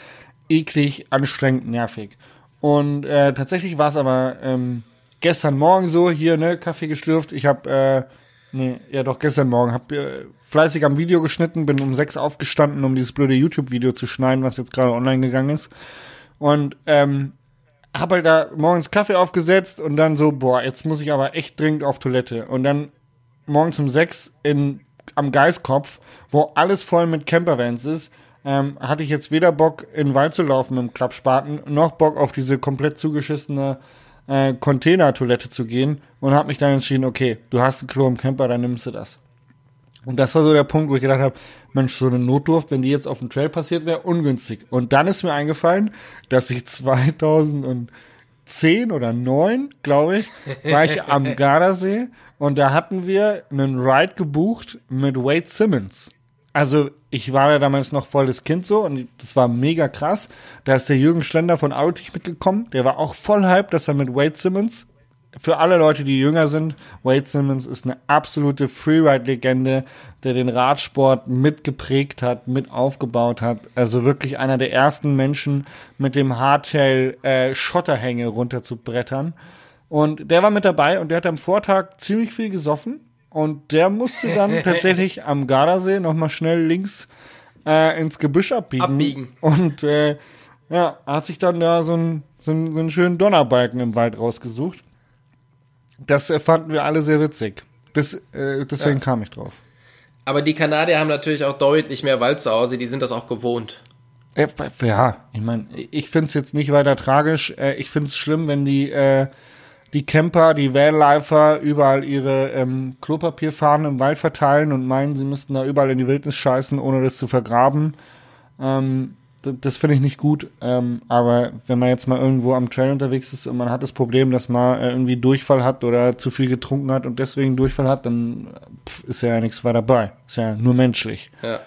eklig, anstrengend, nervig. Und äh, tatsächlich war es aber ähm, gestern Morgen so, hier, ne, Kaffee geschlürft. Ich habe, äh, nee, ja doch, gestern Morgen, hab äh, fleißig am Video geschnitten, bin um sechs aufgestanden, um dieses blöde YouTube-Video zu schneiden, was jetzt gerade online gegangen ist. Und ähm, hab halt da morgens Kaffee aufgesetzt und dann so, boah, jetzt muss ich aber echt dringend auf Toilette. Und dann morgens um sechs in, am Geiskopf, wo alles voll mit Campervans ist, ähm, hatte ich jetzt weder Bock, in den Wald zu laufen mit dem Klappspaten, noch Bock auf diese komplett zugeschissene äh, Container-Toilette zu gehen und habe mich dann entschieden, okay, du hast ein Klo im Camper, dann nimmst du das. Und das war so der Punkt, wo ich gedacht habe, Mensch, so eine Notdurft, wenn die jetzt auf dem Trail passiert wäre, ungünstig. Und dann ist mir eingefallen, dass ich 2010 oder 9, glaube ich, war ich am Gardasee und da hatten wir einen Ride gebucht mit Wade Simmons. Also ich war ja damals noch voll das Kind so und das war mega krass. Da ist der Jürgen Schlender von Autich mitgekommen. Der war auch voll hype, dass er mit Wade Simmons für alle Leute, die jünger sind, Wade Simmons ist eine absolute Freeride-Legende, der den Radsport mitgeprägt hat, mit aufgebaut hat. Also wirklich einer der ersten Menschen, mit dem Hardtail äh, Schotterhänge runterzubrettern. Und der war mit dabei und der hat am Vortag ziemlich viel gesoffen. Und der musste dann tatsächlich am Gardasee nochmal schnell links äh, ins Gebüsch abbiegen. Abbiegen. Und äh, ja, hat sich dann da so, ein, so, ein, so einen schönen Donnerbalken im Wald rausgesucht. Das äh, fanden wir alle sehr witzig. Das, äh, deswegen Ja. kam ich drauf. Aber die Kanadier haben natürlich auch deutlich mehr Wald zu Hause, die sind das auch gewohnt. Äh, Ja, ich meine, ich find's jetzt nicht weiter tragisch. Äh, Ich find's schlimm, wenn die, die Camper, die Vanlifer überall ihre ähm, Klopapierfahnen im Wald verteilen und meinen, sie müssten da überall in die Wildnis scheißen, ohne das zu vergraben. Ähm, das finde ich nicht gut. Ähm, aber wenn man jetzt mal irgendwo am Trail unterwegs ist und man hat das Problem, dass man äh, irgendwie Durchfall hat oder zu viel getrunken hat und deswegen Durchfall hat, dann pff, ist ja nichts weiter dabei. Ist ja nur menschlich. Ja.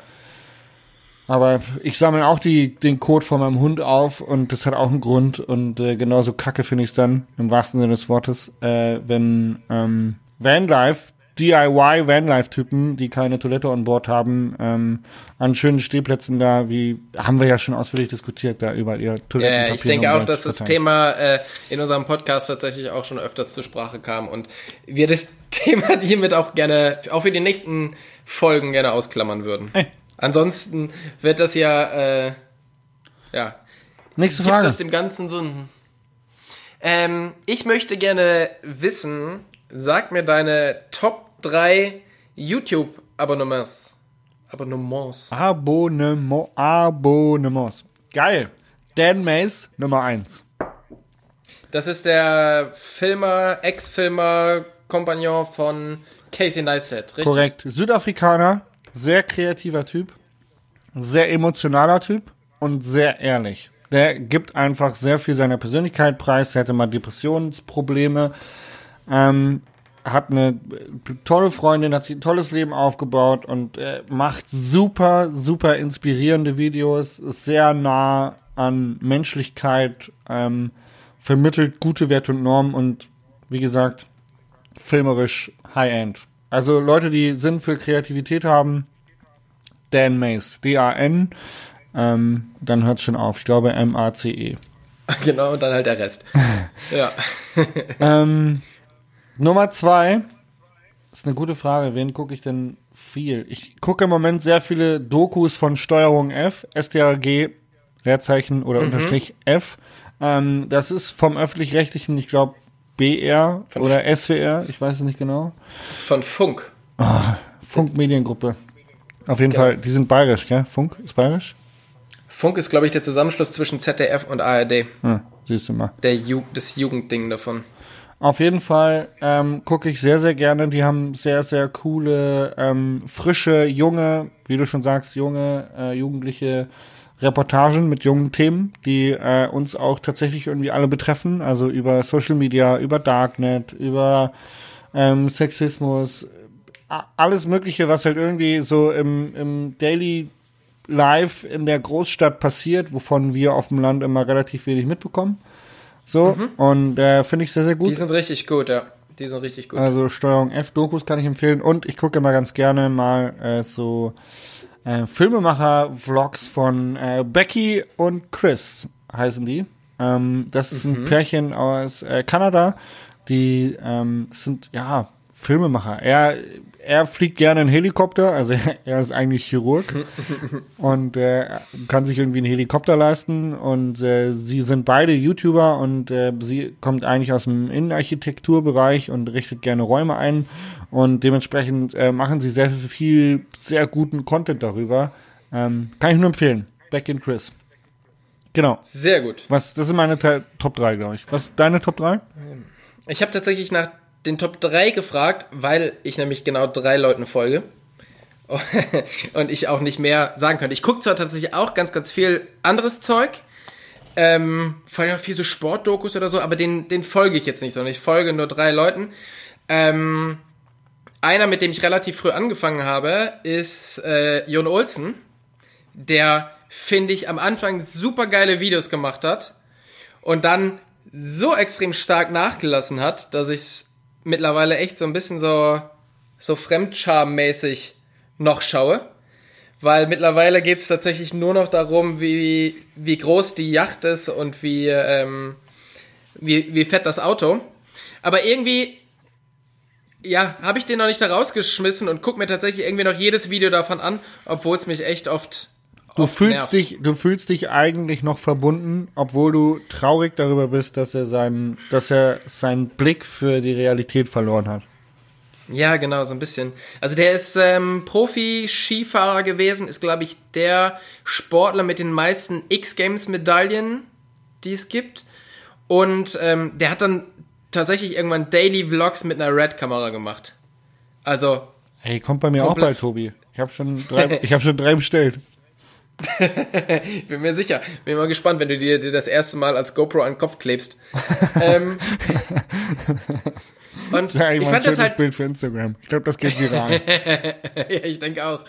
Aber ich sammle auch die, den Code von meinem Hund auf und das hat auch einen Grund. Und äh, genauso kacke finde ich es dann, im wahrsten Sinne des Wortes, äh, wenn ähm, Vanlife, DIY Vanlife-Typen, die keine Toilette on Board haben, ähm, an schönen Stehplätzen da, wie haben wir ja schon ausführlich diskutiert, da überall ihr Toilettenpapier. Ja, ich denke auch, dass das. Thema äh, in unserem Podcast tatsächlich auch schon öfters zur Sprache kam und wir das Thema hiermit auch gerne, auch für die nächsten Folgen gerne ausklammern würden. Hey. Ansonsten wird das ja, äh, ja, Nächste gibt Frage. das dem Ganzen ein... Ähm, ich möchte gerne wissen, sag mir deine Top 3 YouTube-Abonnements. Abonnements. Abonnement, Abonnements. Geil. Dan Mays, Nummer eins. Das ist der Filmer, Ex-Filmer, Kompagnon von Casey Neistat, richtig? Korrekt. Südafrikaner, sehr kreativer Typ, sehr emotionaler Typ und sehr ehrlich. Der gibt einfach sehr viel seiner Persönlichkeit preis. Er hatte mal Depressionsprobleme, ähm, hat eine tolle Freundin, hat sich ein tolles Leben aufgebaut und äh, macht super, super inspirierende Videos, ist sehr nah an Menschlichkeit, ähm, vermittelt gute Werte und Normen und wie gesagt, filmerisch High-End. Also Leute, die Sinn für Kreativität haben, Dan Mace, D-A-N, ähm, dann hört's schon auf. Ich glaube M-A-C-E. Genau, und dann halt der Rest. ja. Ähm, Nummer zwei ist eine gute Frage. Wen gucke ich denn viel? Ich gucke im Moment sehr viele Dokus von Steuerung F, SDRG, Leerzeichen oder Unterstrich F. Ähm, das ist vom öffentlich-rechtlichen, ich glaube, BR Von oder SWR, ich weiß es nicht genau. Das ist von Funk. Funk Mediengruppe. Auf jeden Ja. Fall, die sind bayerisch, gell? Funk ist bayerisch? Funk ist, glaube ich, der Zusammenschluss zwischen ZDF und ARD. Hm, siehst du mal. Der Ju das Jugendding davon. Auf jeden Fall ähm, gucke ich sehr, sehr gerne. Die haben sehr, sehr coole, ähm, frische, junge, wie du schon sagst, junge, äh, jugendliche Reportagen mit jungen Themen, die äh, uns auch tatsächlich irgendwie alle betreffen. Also über Social Media, über Darknet, über ähm, Sexismus, alles Mögliche, was halt irgendwie so im, im Daily Life in der Großstadt passiert, wovon wir auf dem Land immer relativ wenig mitbekommen. So, und äh, finde ich sehr, sehr gut. Die sind richtig gut, ja. Die sind richtig gut. Also Steuerung F Dokus kann ich empfehlen und ich gucke immer ganz gerne mal äh, so äh, Filmemacher-Vlogs von äh, Becky und Chris heißen die. Ähm, das ist ein Pärchen aus äh, Kanada, die ähm, sind ja Filmemacher. Er er fliegt gerne einen Helikopter, also er ist eigentlich Chirurg und äh, kann sich irgendwie einen Helikopter leisten und äh, sie sind beide YouTuber und äh, sie kommt eigentlich aus dem Innenarchitekturbereich und richtet gerne Räume ein und dementsprechend äh, machen sie sehr viel sehr guten Content darüber. Ähm, kann ich nur empfehlen. Back in Chris. Genau. Sehr gut. Was das sind meine Top 3, glaube ich. Was ist deine Top 3? Ich habe tatsächlich nach den Top 3 gefragt, weil ich nämlich genau drei Leuten folge. Und ich auch nicht mehr sagen könnte. Ich gucke zwar tatsächlich auch ganz, ganz viel anderes Zeug. Ähm, vor allem viel so Sportdokus oder so, aber den, den folge ich jetzt nicht, sondern ich folge nur drei Leuten. Ähm, einer, mit dem ich relativ früh angefangen habe, ist äh, Jon Olsen, der, finde ich, am Anfang super geile Videos gemacht hat und dann so extrem stark nachgelassen hat, dass ich mittlerweile echt so ein bisschen so, so Fremdscham-mäßig noch schaue. Weil mittlerweile geht's tatsächlich nur noch darum, wie, wie groß die Yacht ist und wie, ähm, wie, wie fett das Auto. Aber irgendwie, ja, habe ich den noch nicht da rausgeschmissen und guck mir tatsächlich irgendwie noch jedes Video davon an, obwohl es mich echt oft. Du fühlst nervt. dich, du fühlst dich eigentlich noch verbunden, obwohl du traurig darüber bist, dass er seinen, dass er seinen Blick für die Realität verloren hat. Ja, genau, so ein bisschen. Also der ist ähm, Profi-Skifahrer gewesen, ist, glaube ich, der Sportler mit den meisten X-Games-Medaillen, die es gibt. Und ähm, der hat dann tatsächlich irgendwann Daily Vlogs mit einer Red-Kamera gemacht. Also, Hey, kommt bei mir auch bald, Tobi. Ich habe schon drei, ich habe schon drei bestellt. Ich bin mir sicher. Bin mal gespannt, wenn du dir, dir das erste Mal als GoPro an den Kopf klebst. ähm, und Ja, ich ich fand das halt Bild für Instagram. Ich glaube, das geht viral. ja, ich denke auch.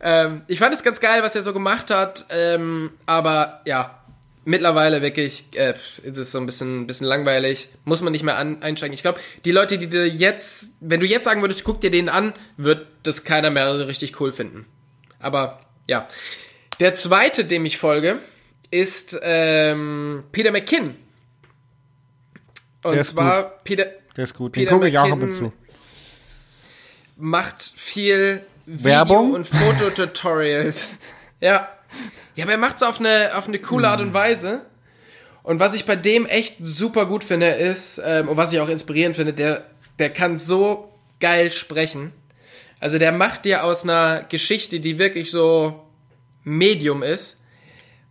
Ähm, ich fand es ganz geil, was er so gemacht hat, ähm, aber ja, mittlerweile wirklich äh, ist es so ein bisschen, bisschen langweilig. Muss man nicht mehr an, einsteigen. Ich glaube, die Leute, die dir jetzt, wenn du jetzt sagen würdest, guck dir den an, wird das keiner mehr so richtig cool finden. Aber ja. Der zweite, dem ich folge, ist ähm, Peter McKinn. Und Der zwar Peter, Der ist gut. Den gucke ich auch ab und zu. macht viel Video Werbung? und Fototutorials. ja. Ja, aber er macht's auf eine, auf eine coole Art und Weise. Und was ich bei dem echt super gut finde, ist, ähm, und was ich auch inspirierend finde, der, der kann so geil sprechen. Also der macht dir aus einer Geschichte, die wirklich so Medium ist,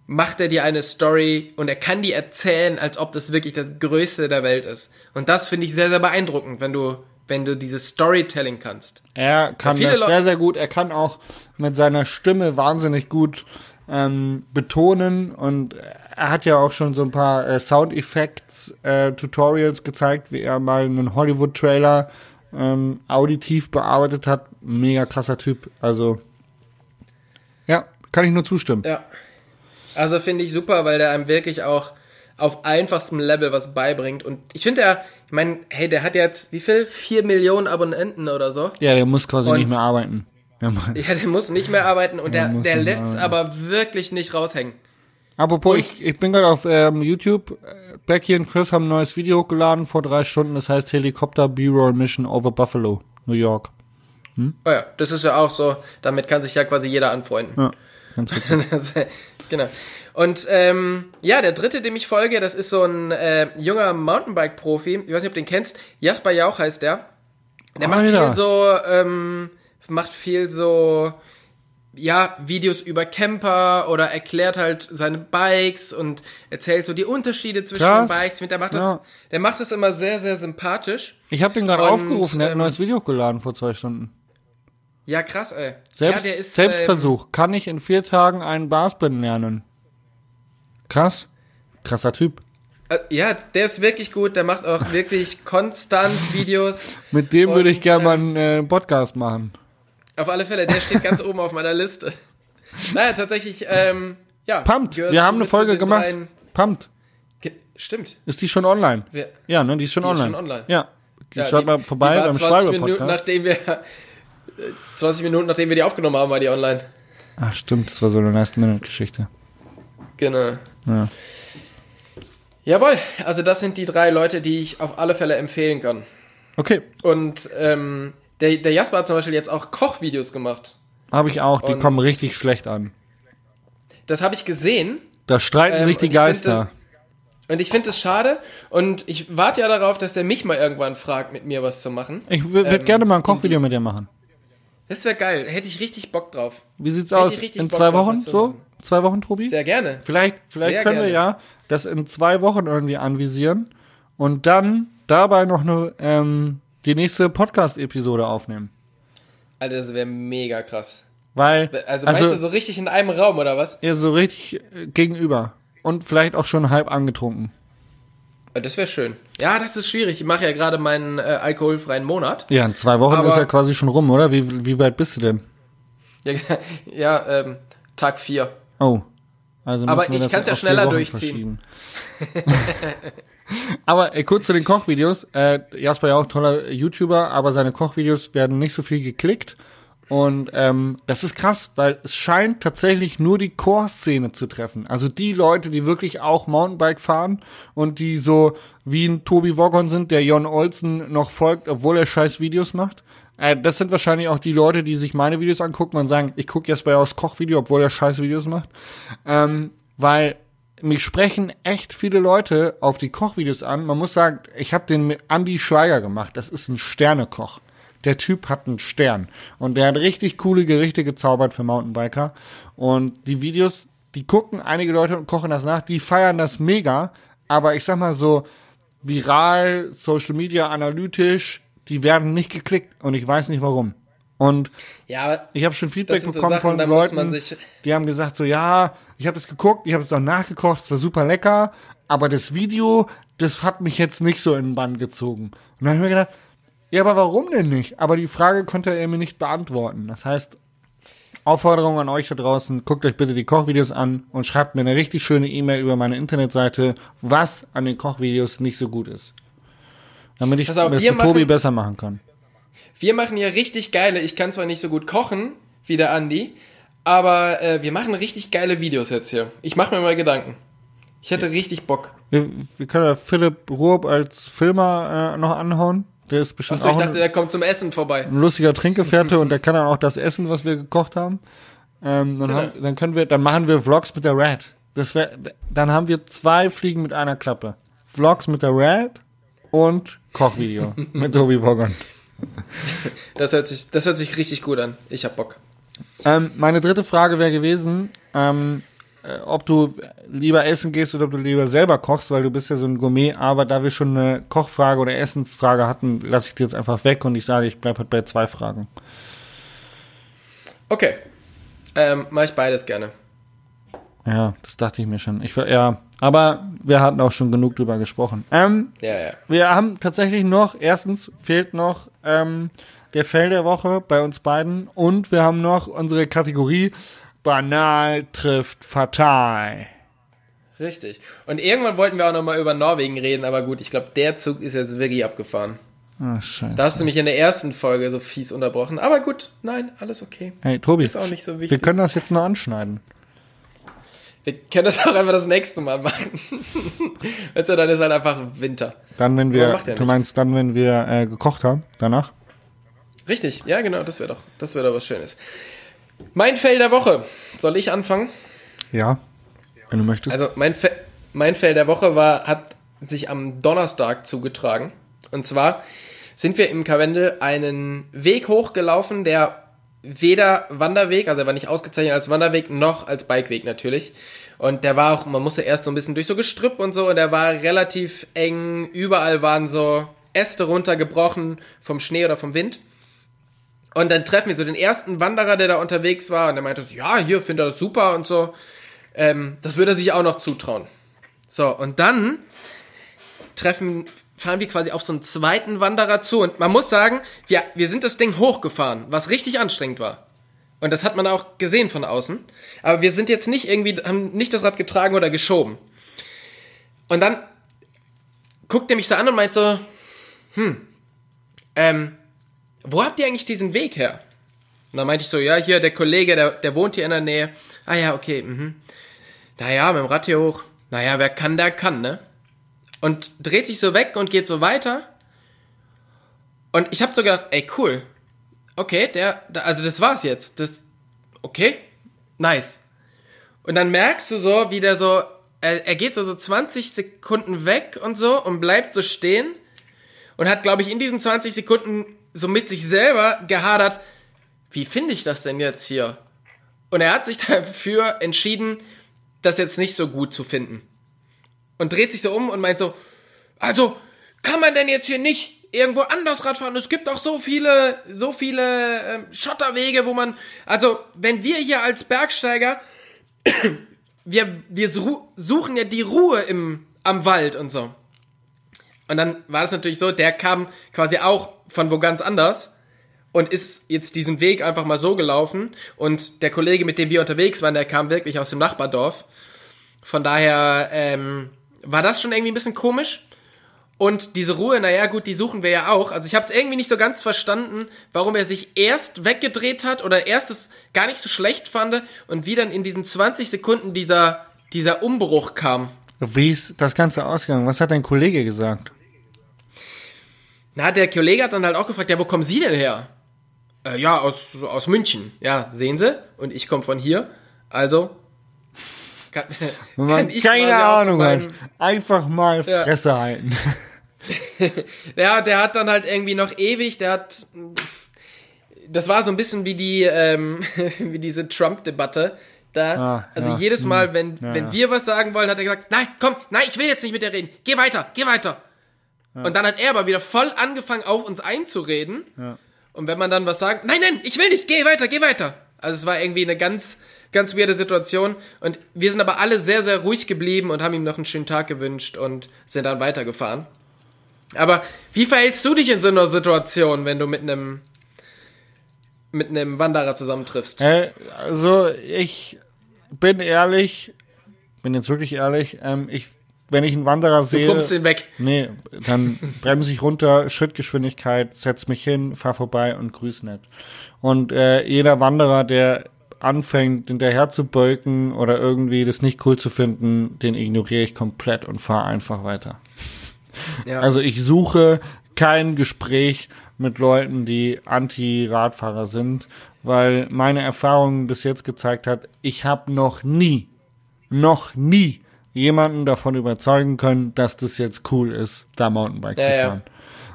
macht er dir eine Story und er kann die erzählen, als ob das wirklich das Größte der Welt ist. Und das finde ich sehr, sehr beeindruckend, wenn du, wenn du dieses Storytelling kannst. Er kann das Leu- sehr, sehr gut. Er kann auch mit seiner Stimme wahnsinnig gut ähm, betonen und er hat ja auch schon so ein paar äh, Soundeffects-Tutorials gezeigt, wie er mal einen Hollywood-Trailer ähm, auditiv bearbeitet hat. Mega krasser Typ. Also, kann ich nur zustimmen. Ja. Also finde ich super, weil der einem wirklich auch auf einfachstem Level was beibringt. Und ich finde, der, ich meine, hey, der hat jetzt, wie viel? Vier Millionen Abonnenten oder so. Ja, der muss quasi Und- nicht mehr arbeiten. Ja. Ja, der muss nicht mehr arbeiten und der, der nicht lässt es aber wirklich nicht raushängen. Apropos, Und- ich, ich bin gerade auf ähm, YouTube. Becky und Chris haben ein neues Video hochgeladen vor drei Stunden. Das heißt Helikopter B-Roll Mission over Buffalo, New York. Oh ja, das ist ja auch so, damit kann sich ja quasi jeder anfreunden. Ja, ganz witzig. Das, äh, genau. Und ähm, ja, der dritte, dem ich folge, das ist so ein äh, junger Mountainbike-Profi. Ich weiß nicht, ob du den kennst. Jasper Jauch heißt der. Der macht Alter. viel so, ähm, macht viel so, ja, Videos über Camper oder erklärt halt seine Bikes und erzählt so die Unterschiede zwischen Krass. den Bikes. Der macht das, Ja. der macht das immer sehr, sehr sympathisch. Ich habe den gerade aufgerufen, der hat ein ähm, neues Video hochgeladen vor zwei Stunden. Ja, krass, ey. Selbst, ja, ist, Selbstversuch. Kann ich in vier Tagen einen Bassbin lernen? Krass. Krasser Typ. Ähm, äh, ja, der ist wirklich gut. Der macht auch wirklich konstant Videos. Mit dem würde ich gerne ähm, mal einen äh, Podcast machen. Auf alle Fälle, der steht ganz oben auf meiner Liste. Naja, tatsächlich, ähm, ja. Gehört Wir haben eine Folge gemacht. Ge Stimmt. Ist die schon online? Wir, Ja, ne, die ist schon Die ist online. schon online. Ja. ja, Schaut die- mal vorbei beim 20 Schreiber Minuten, Podcast. nachdem wir, äh, 20 Minuten nachdem wir die aufgenommen haben, war die online. Ach, stimmt, das war so eine Last-Minute-Geschichte. Genau. Ja. Jawohl, also das sind die drei Leute, die ich auf alle Fälle empfehlen kann. Okay, Und ähm, der, der Jasper hat zum Beispiel jetzt auch Kochvideos gemacht. habe ich auch. Die Und- kommen richtig schlecht an. Das habe ich gesehen. Da streiten Ähm, sich die Geister. Und ich finde es schade. Und ich warte ja darauf, dass der mich mal irgendwann fragt, mit mir was zu machen. Ich würde ähm, gerne mal ein Kochvideo mit dir machen. Das wäre geil. Hätte ich richtig Bock drauf. Wie sieht's Hätte aus? In Bock zwei Wochen? So? Zwei Wochen, Tobi? Sehr gerne. Vielleicht, vielleicht Sehr können wir gerne. ja das in zwei Wochen irgendwie anvisieren und dann dabei noch eine, ähm, die nächste Podcast-Episode aufnehmen. Alter, das wäre mega krass. Weil, Also, meinst also, du so richtig in einem Raum oder was? ja, so richtig äh, gegenüber. Und vielleicht auch schon halb angetrunken. Äh, Das wäre schön. Ja, das ist schwierig. Ich mache ja gerade meinen äh, alkoholfreien Monat. Ja, in zwei Wochen Aber- ist ja quasi schon rum, oder? Wie, wie weit bist du denn? Ja, ja ähm, Tag 4. Oh. Also Aber ich das kann's ja vier schneller durchziehen. Aber ey, kurz zu den Kochvideos. Äh, Jasper ja auch toller YouTuber, aber seine Kochvideos werden nicht so viel geklickt. Und ähm, das ist krass, weil es scheint tatsächlich nur die Core-Szene zu treffen. Also die Leute, die wirklich auch Mountainbike fahren und die so wie ein Tobi Woggon sind, der Jon Olsen noch folgt, obwohl er scheiß Videos macht. Äh, das sind wahrscheinlich auch die Leute, die sich meine Videos angucken und sagen, ich gucke jetzt bei aus Kochvideo, obwohl er scheiß Videos macht. Ähm, weil mich sprechen echt viele Leute auf die Kochvideos an. Man muss sagen, ich habe den mit Andy Schweiger gemacht. Das ist ein Sternekoch. Der Typ hat einen Stern. Und der hat richtig coole Gerichte gezaubert für Mountainbiker. Und die Videos, die gucken einige Leute und kochen das nach, die feiern das mega. Aber ich sag mal so, viral, Social Media analytisch, die werden nicht geklickt. Und ich weiß nicht warum. Und Ja, ich habe schon Feedback sind so bekommen Sachen, von Leuten, man sich- die haben gesagt so, ja, ich habe das geguckt, ich habe es auch nachgekocht, es war super lecker, aber das Video, das hat mich jetzt nicht so in den Bann gezogen. Und dann habe ich mir gedacht, ja, aber warum denn nicht? Aber die Frage konnte er mir nicht beantworten. Das heißt, Aufforderung an euch da draußen, guckt euch bitte die Kochvideos an und schreibt mir eine richtig schöne E-Mail über meine Internetseite, was an den Kochvideos nicht so gut ist. Damit ich auf, das für Tobi machen- besser machen kann. wir machen hier richtig geile, ich kann zwar nicht so gut kochen wie der Andi, aber äh, wir machen richtig geile Videos jetzt hier. Ich mache mir mal Gedanken. Ich hätte richtig Bock. Wir, wir können ja Philipp Ruob als Filmer äh, noch anhauen. Der ist bestimmt Achso, ich auch dachte, der kommt zum Essen vorbei. ein lustiger Trinkgefährte und der kann dann auch das essen, was wir gekocht haben. Ähm, dann, Genau. haben, dann können wir, dann machen wir Vlogs mit der Red. Das wär, dann haben wir zwei Fliegen mit einer Klappe. Vlogs mit der Red und Kochvideo mit Tobi Woggon. Das hört sich, das hört sich richtig gut an. Ich hab Bock. Ähm, meine dritte Frage wäre gewesen, ähm, äh, ob du lieber essen gehst oder ob du lieber selber kochst, weil du bist ja so ein Gourmet, aber da wir schon eine Kochfrage oder Essensfrage hatten, lasse ich die jetzt einfach weg und ich sage, ich bleibe halt bei zwei Fragen. Okay. Ähm, mach ich beides gerne. Ja, das dachte ich mir schon. Ich, ja, aber wir hatten auch schon genug drüber gesprochen. Ähm, Ja, ja. wir haben tatsächlich noch, erstens fehlt noch ähm, der Fell der Woche bei uns beiden und wir haben noch unsere Kategorie Banal trifft fatal. Richtig. Und irgendwann wollten wir auch nochmal über Norwegen reden, aber gut, ich glaube, der Zug ist jetzt wirklich abgefahren. Ah, scheiße. Da hast du mich in der ersten Folge so fies unterbrochen. Aber gut, nein, alles okay. Hey, Tobi, Ist auch nicht so wir wichtig. können das jetzt nur anschneiden. Wir können das auch einfach das nächste Mal machen. weißt du, dann ist halt einfach Winter. Dann, wenn wir, ja du meinst dann, wenn wir äh, gekocht haben, danach? Richtig, ja genau, das wäre doch, das wäre doch was Schönes. Mein Fell der Woche. Soll ich anfangen? Ja, wenn du möchtest. Also mein, Fe mein Fell der Woche war, hat sich am Donnerstag zugetragen. Und zwar sind wir im Karwendel einen Weg hochgelaufen, der weder Wanderweg, also er war nicht ausgezeichnet als Wanderweg, noch als Bikeweg natürlich. Und der war auch, man musste erst so ein bisschen durch so Gestrüpp und so, und der war relativ eng, überall waren so Äste runtergebrochen vom Schnee oder vom Wind. Und dann treffen wir so den ersten Wanderer, der da unterwegs war, und der meinte so, ja, hier, findet er das super und so. Ähm, das würde er sich auch noch zutrauen. So, und dann treffen, fahren wir quasi auf so einen zweiten Wanderer zu. Und man muss sagen, wir, wir sind das Ding hochgefahren, was richtig anstrengend war. Und das hat man auch gesehen von außen. Aber wir sind jetzt nicht irgendwie, haben nicht das Rad getragen oder geschoben. Und dann guckt er mich so an und meint so, hm, ähm, wo habt ihr eigentlich diesen Weg her? Und dann meinte ich so, ja, hier, der Kollege, der, der wohnt hier in der Nähe. Ah ja, okay, mhm. Naja, mit dem Rad hier hoch. Naja, wer kann, der kann, ne? Und dreht sich so weg und geht so weiter. Und ich habe so gedacht, ey, cool. Okay, der, also das war's jetzt. Das, okay, nice. Und dann merkst du so, wie der so, er, er geht so, so 20 Sekunden weg und so und bleibt so stehen und hat, glaube ich, in diesen 20 Sekunden so mit sich selber gehadert, wie finde ich das denn jetzt hier? Und er hat sich dafür entschieden, das jetzt nicht so gut zu finden. Und dreht sich so um und meint so, also, kann man denn jetzt hier nicht irgendwo anders Rad fahren? Es gibt auch so viele, so viele ähm, Schotterwege, wo man, also, wenn wir hier als Bergsteiger, wir, wir su- suchen ja die Ruhe im, am Wald und so. Und dann war es natürlich so, der kam quasi auch von wo ganz anders und ist jetzt diesen Weg einfach mal so gelaufen. Und der Kollege, mit dem wir unterwegs waren, der kam wirklich aus dem Nachbardorf. Von daher ähm, war das schon irgendwie ein bisschen komisch. Und diese Ruhe, naja gut, die suchen wir ja auch. Also ich habe es irgendwie nicht so ganz verstanden, warum er sich erst weggedreht hat oder erst es gar nicht so schlecht fand und wie dann in diesen 20 Sekunden dieser, dieser Umbruch kam. Wie ist das Ganze ausgegangen? Was hat dein Kollege gesagt? Na, der Kollege hat dann halt auch gefragt, ja, wo kommen Sie denn her? Äh, ja, aus, aus München. Ja, sehen Sie? Und ich komme von hier. Also. Kann, Wenn man keine Ahnung hat, einfach mal ja. Fresse halten. ja, der hat dann halt irgendwie noch ewig, der hat. Das war so ein bisschen wie die, ähm, wie diese Trump-Debatte. Da, ah, also ja, jedes Mal, hm. wenn, ja, wenn wir was sagen wollen, hat er gesagt, nein, komm, nein, ich will jetzt nicht mit dir reden. Geh weiter, geh weiter. Und dann hat er aber wieder voll angefangen, auf uns einzureden. Und wenn man dann was sagt, nein, nein, ich will nicht, geh weiter, geh weiter. Also es war irgendwie eine ganz, ganz weirde Situation. Und wir sind aber alle sehr, sehr ruhig geblieben und haben ihm noch einen schönen Tag gewünscht und sind dann weitergefahren. Aber wie verhältst du dich in so einer Situation, wenn du mit einem mit einem Wanderer zusammentriffst? Äh, also ich bin ehrlich, bin jetzt wirklich ehrlich, ähm, ich wenn ich einen Wanderer sehe. Du kommst ihn weg. Nee, dann bremse ich runter, Schrittgeschwindigkeit, setz mich hin, fahr vorbei und grüß nett. Und äh, jeder Wanderer, der anfängt, hinterher zu beugen oder irgendwie das nicht cool zu finden, den ignoriere ich komplett und fahre einfach weiter. Ja. Also ich suche kein Gespräch mit Leuten, die Anti-Radfahrer sind, weil meine Erfahrung bis jetzt gezeigt hat, ich habe noch nie, noch nie jemanden davon überzeugen können, dass das jetzt cool ist, da Mountainbike ja, zu fahren. Ja.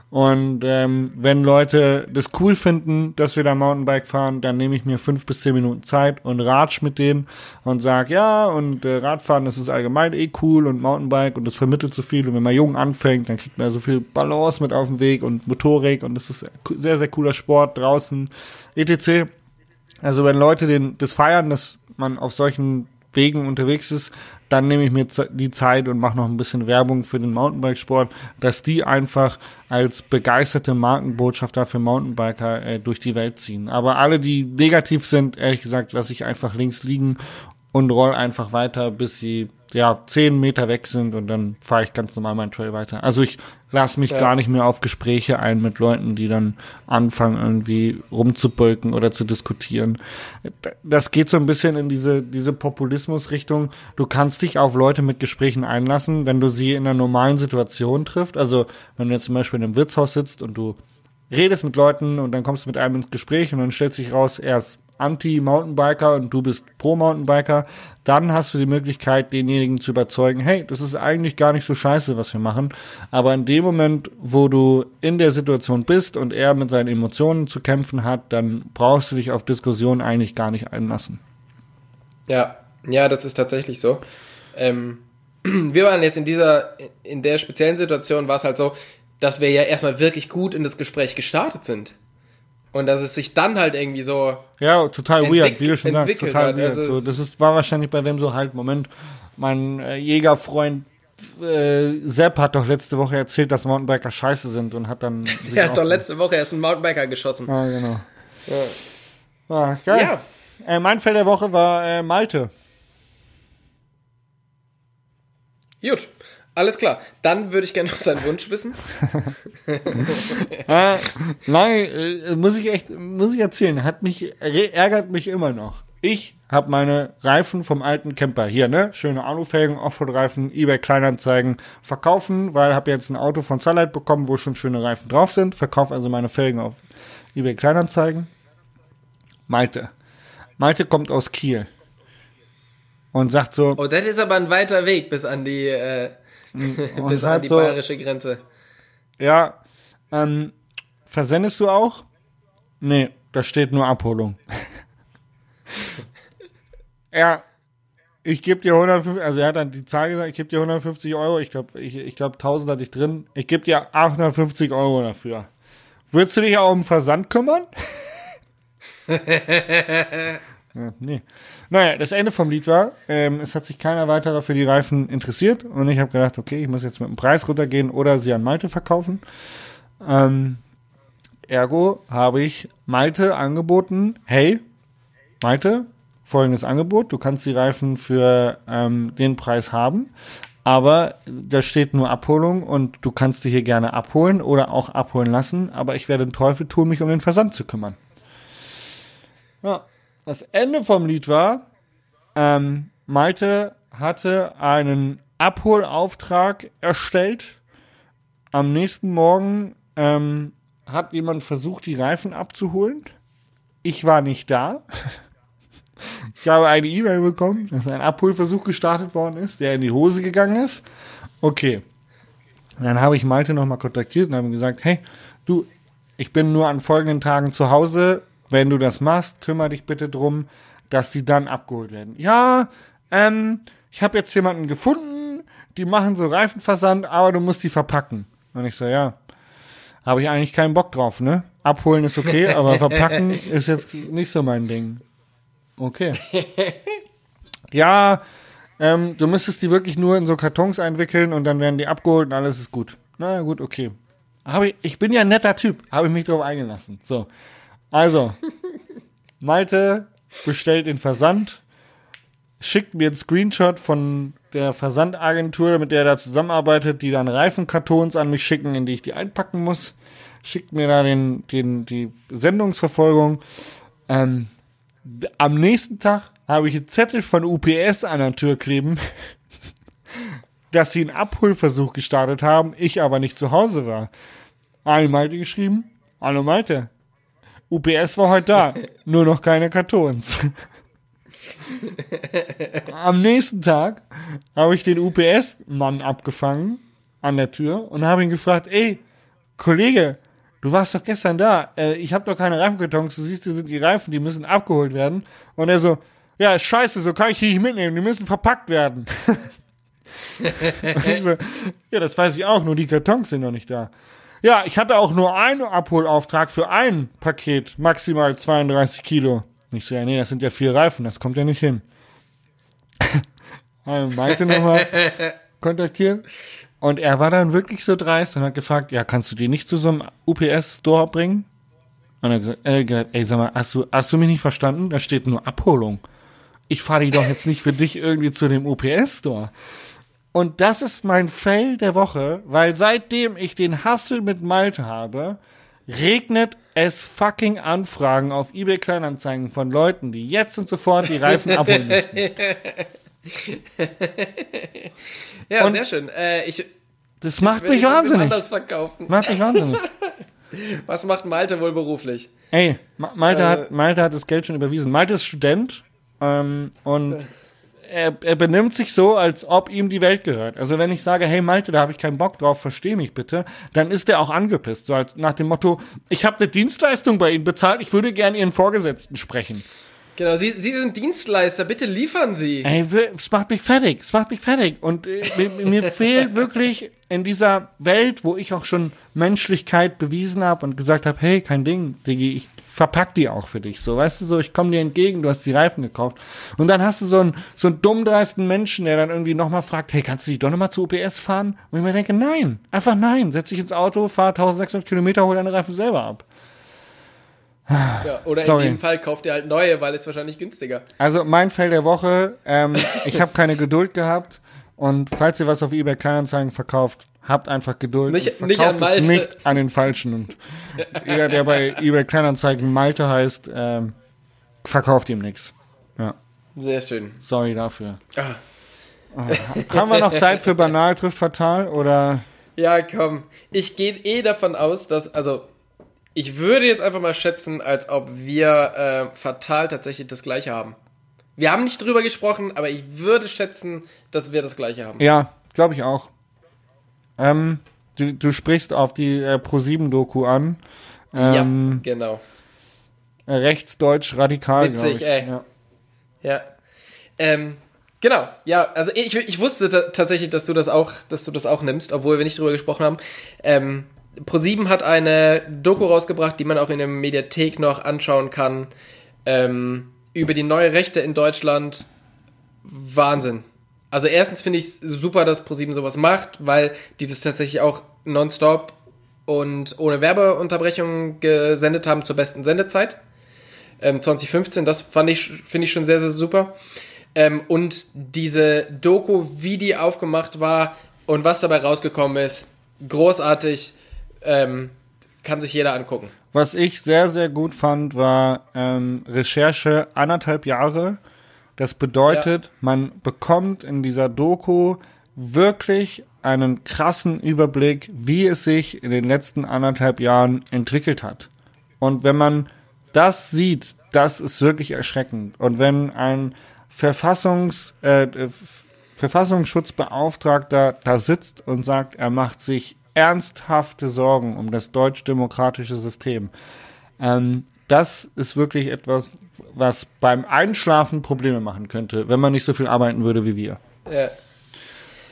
Und ähm, wenn Leute das cool finden, dass wir da Mountainbike fahren, dann nehme ich mir fünf bis zehn Minuten Zeit und ratsch mit denen und sag ja und äh, Radfahren, das ist allgemein eh cool und Mountainbike und das vermittelt so viel und wenn man jung anfängt, dann kriegt man so viel Balance mit auf dem Weg und Motorik und das ist sehr sehr cooler Sport draußen etc. Also wenn Leute den das feiern, dass man auf solchen Wegen unterwegs ist, dann nehme ich mir die Zeit und mache noch ein bisschen Werbung für den Mountainbikesport, dass die einfach als begeisterte Markenbotschafter für Mountainbiker äh, durch die Welt ziehen. Aber alle, die negativ sind, ehrlich gesagt, lasse ich einfach links liegen und roll einfach weiter, bis sie ja zehn Meter weg sind und dann fahre ich ganz normal meinen Trail weiter. Also ich lasse mich ja. gar nicht mehr auf Gespräche ein mit Leuten, die dann anfangen irgendwie rumzubölken oder zu diskutieren. Das geht so ein bisschen in diese diese Populismusrichtung. Du kannst dich auf Leute mit Gesprächen einlassen, wenn du sie in einer normalen Situation triffst. Also wenn du jetzt zum Beispiel in einem Wirtshaus sitzt und du redest mit Leuten und dann kommst du mit einem ins Gespräch und dann stellt sich raus, er ist Anti-Mountainbiker und du bist Pro-Mountainbiker, dann hast du die Möglichkeit, denjenigen zu überzeugen, hey, das ist eigentlich gar nicht so scheiße, was wir machen. Aber in dem Moment, wo du in der Situation bist und er mit seinen Emotionen zu kämpfen hat, dann brauchst du dich auf Diskussionen eigentlich gar nicht einlassen. Ja, ja, das ist tatsächlich so. Ähm, wir waren jetzt in dieser, in der speziellen Situation war es halt so, dass wir ja erstmal wirklich gut in das Gespräch gestartet sind. Und dass es sich dann halt irgendwie so. Ja, total weird, wie du schon sagst, total hat. weird. Also so, das ist, war wahrscheinlich bei dem so halt, Moment, mein äh, Jägerfreund äh, Sepp hat doch letzte Woche erzählt, dass Mountainbiker scheiße sind und hat dann. Er hat doch letzte Woche erst einen Mountainbiker geschossen. Ah, genau. Ja. Ah, geil. Ja. Äh, mein Feld der Woche war äh, Malte. Gut. Alles klar. Dann würde ich gerne noch deinen Wunsch wissen. äh, nein, äh, muss ich echt, muss ich erzählen. Hat mich, ärgert mich immer noch. Ich habe meine Reifen vom alten Camper hier, ne? Schöne Alufelgen, Offroad-Reifen, eBay Kleinanzeigen verkaufen, weil habe jetzt ein Auto von Sunlight bekommen, wo schon schöne Reifen drauf sind. Verkaufe also meine Felgen auf eBay Kleinanzeigen. Malte. Malte kommt aus Kiel und sagt so. Oh, das ist aber ein weiter Weg bis an die äh, Bis an die so, bayerische Grenze. Ja, ähm, versendest du auch? Nee, da steht nur Abholung. ja, ich gebe dir 150, also er hat dann die Zahl gesagt, ich gebe dir 150 Euro, ich glaube, ich, ich glaube 1000 hatte ich drin, ich gebe dir 850 Euro dafür. Würdest du dich auch um Versand kümmern? ja, nee. Naja, das Ende vom Lied war, ähm, es hat sich keiner weiterer für die Reifen interessiert und ich habe gedacht, okay, ich muss jetzt mit dem Preis runtergehen oder sie an Malte verkaufen. Ähm, ergo habe ich Malte angeboten, hey, Malte, folgendes Angebot, du kannst die Reifen für ähm, den Preis haben, aber da steht nur Abholung und du kannst dich hier gerne abholen oder auch abholen lassen, aber ich werde den Teufel tun, mich um den Versand zu kümmern. Ja, das Ende vom Lied war, ähm, Malte hatte einen Abholauftrag erstellt. Am nächsten Morgen ähm, hat jemand versucht, die Reifen abzuholen. Ich war nicht da. Ich habe eine E-Mail bekommen, dass ein Abholversuch gestartet worden ist, der in die Hose gegangen ist. Okay. Und dann habe ich Malte nochmal kontaktiert und habe gesagt, hey, du, ich bin nur an folgenden Tagen zu Hause. Wenn du das machst, kümmere dich bitte drum, dass die dann abgeholt werden. Ja, ähm, ich habe jetzt jemanden gefunden, die machen so Reifenversand, aber du musst die verpacken. Und ich so, ja, habe ich eigentlich keinen Bock drauf, ne? Abholen ist okay, aber verpacken ist jetzt nicht so mein Ding. Okay. ja, ähm, du müsstest die wirklich nur in so Kartons einwickeln und dann werden die abgeholt und alles ist gut. Na gut, okay. Habe ich, ich bin ja ein netter Typ, habe ich mich drauf eingelassen. So. Also, Malte bestellt den Versand, schickt mir einen Screenshot von der Versandagentur, mit der er da zusammenarbeitet, die dann Reifenkartons an mich schicken, in die ich die einpacken muss. Schickt mir da den, den, die Sendungsverfolgung. Ähm, am nächsten Tag habe ich einen Zettel von UPS an der Tür kleben, dass sie einen Abholversuch gestartet haben, ich aber nicht zu Hause war. Eine Malte geschrieben, hallo Malte, UPS war heute da, nur noch keine Kartons. Am nächsten Tag habe ich den UPS-Mann abgefangen an der Tür und habe ihn gefragt, ey, Kollege, du warst doch gestern da, äh, ich habe doch keine Reifenkartons, du siehst, hier sind die Reifen, die müssen abgeholt werden. Und er so, ja, ist scheiße, so kann ich die nicht mitnehmen, die müssen verpackt werden. so, ja, das weiß ich auch, nur die Kartons sind noch nicht da. Ja, ich hatte auch nur einen Abholauftrag für ein Paket, maximal 32 Kilo. Ich so, ja, nee, das sind ja vier Reifen, das kommt ja nicht hin. Malte nochmal kontaktieren. Und er war dann wirklich so dreist und hat gefragt, ja, kannst du die nicht zu so einem UPS-Store bringen? Und er hat gesagt, äh, gesagt, ey, sag mal, hast du, hast du mich nicht verstanden? Da steht nur Abholung. Ich fahre die doch jetzt nicht für dich irgendwie zu dem UPS-Store. Und das ist mein Fail der Woche, weil seitdem ich den Hassel mit Malte habe, regnet es fucking Anfragen auf eBay Kleinanzeigen von Leuten, die jetzt und sofort die Reifen abholen möchten. ja, Und- sehr schön. Äh, ich Das macht mich ich wahnsinnig. anders verkaufen. Macht mich wahnsinnig. Was macht Malte wohl beruflich? Ey, Ma- Malte, Äh. hat, Malte hat das Geld schon überwiesen. Malte ist Student ähm, und er, er benimmt sich so, als ob ihm die Welt gehört. Also wenn ich sage, hey Malte, da habe ich keinen Bock drauf, versteh mich bitte, dann ist er auch angepisst. So als nach dem Motto, ich habe eine Dienstleistung bei Ihnen bezahlt, ich würde gerne Ihren Vorgesetzten sprechen. Genau, Sie, Sie sind Dienstleister, bitte liefern Sie. Ey, es macht mich fertig, es macht mich fertig. Und äh, mir, fehlt wirklich in dieser Welt, wo ich auch schon Menschlichkeit bewiesen habe und gesagt habe, hey, kein Ding, Diggi, ich verpack die auch für dich. So, weißt du, so, ich komme dir entgegen, du hast die Reifen gekauft. Und dann hast du so einen, so einen dummdreisten Menschen, der dann irgendwie nochmal fragt, hey, kannst du die doch nochmal zu UPS fahren? Und ich mir denke, nein, einfach nein. Setz dich ins Auto, fahr 1600 Kilometer, hol deine Reifen selber ab. Ja, oder Sorry. in dem Fall kauft ihr halt neue, weil es wahrscheinlich günstiger. Also mein Fell der Woche, ähm, ich habe keine Geduld gehabt und falls ihr was auf eBay Kleinanzeigen verkauft, habt einfach Geduld. Nicht- und nicht an es Malte. nicht an den Falschen. Und jeder, der bei eBay Kleinanzeigen Malte heißt, ähm, verkauft ihm nichts. Ja, Sehr schön. sorry dafür. Ah. Haben wir noch Zeit für banal trifft fatal oder? Ja, komm. Ich gehe eh davon aus, dass, also, ich würde jetzt einfach mal schätzen, als ob wir äh, fatal tatsächlich das gleiche haben. Wir haben nicht drüber gesprochen, aber ich würde schätzen, dass wir das gleiche haben. Ja, glaube ich auch. Ähm, du, du sprichst auf die äh, Pro7-Doku an. Ähm, ja, genau. Rechtsdeutsch radikal, Witzig, ey. Ja. Ja. Ähm, genau. Ja, also ich, ich wusste ta- tatsächlich, dass du das auch, dass du das auch nimmst, obwohl wir nicht drüber gesprochen haben. Ähm, Pro7 hat eine Doku rausgebracht, die man auch in der Mediathek noch anschauen kann, ähm, über die neue Rechte in Deutschland. Wahnsinn. Also erstens finde ich es super, dass Pro7 sowas macht, weil die das tatsächlich auch nonstop und ohne Werbeunterbrechung gesendet haben zur besten Sendezeit ähm, 2015. Das ich, finde ich schon sehr, sehr super. Ähm, und diese Doku, wie die aufgemacht war und was dabei rausgekommen ist, großartig. Ähm, kann sich jeder angucken. Was ich sehr, sehr gut fand, war ähm, Recherche anderthalb Jahre. Das bedeutet, ja. man bekommt in dieser Doku wirklich einen krassen Überblick, wie es sich in den letzten anderthalb Jahren entwickelt hat. Und wenn man das sieht, das ist wirklich erschreckend. Und wenn ein Verfassungs, äh, Verfassungsschutzbeauftragter da sitzt und sagt, er macht sich ernsthafte Sorgen um das deutsch-demokratische System, ähm, das ist wirklich etwas, was beim Einschlafen Probleme machen könnte, wenn man nicht so viel arbeiten würde wie wir. Ja.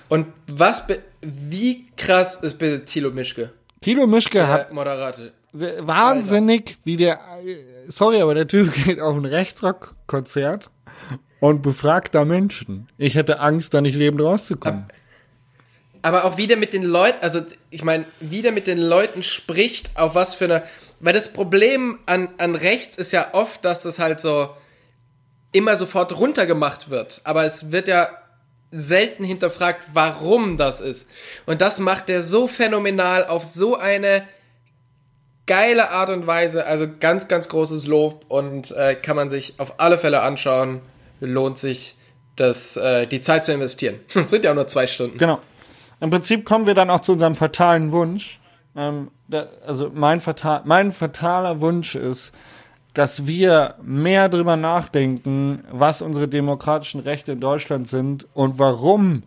Und was, wie krass ist bitte Thilo Mischke? Thilo Mischke der hat Moderate. wahnsinnig, wie der, sorry, aber der Typ geht auf ein Rechtsrock-Konzert und befragt da Menschen. Ich hätte Angst, da nicht lebend rauszukommen. Aber auch wieder mit den Leuten, also ich meine, wieder mit den Leuten spricht, auf was für eine, weil das Problem an, an rechts ist ja oft, dass das halt so immer sofort runtergemacht wird. Aber es wird ja selten hinterfragt, warum das ist. Und das macht er so phänomenal auf so eine geile Art und Weise. Also ganz, ganz großes Lob und äh, kann man sich auf alle Fälle anschauen. Lohnt sich, das, äh, die Zeit zu investieren. Sind ja auch nur zwei Stunden. Genau. Im Prinzip kommen wir dann auch zu unserem fatalen Wunsch. Ähm, da, also mein, fatal, mein fataler Wunsch ist, dass wir mehr drüber nachdenken, was unsere demokratischen Rechte in Deutschland sind und warum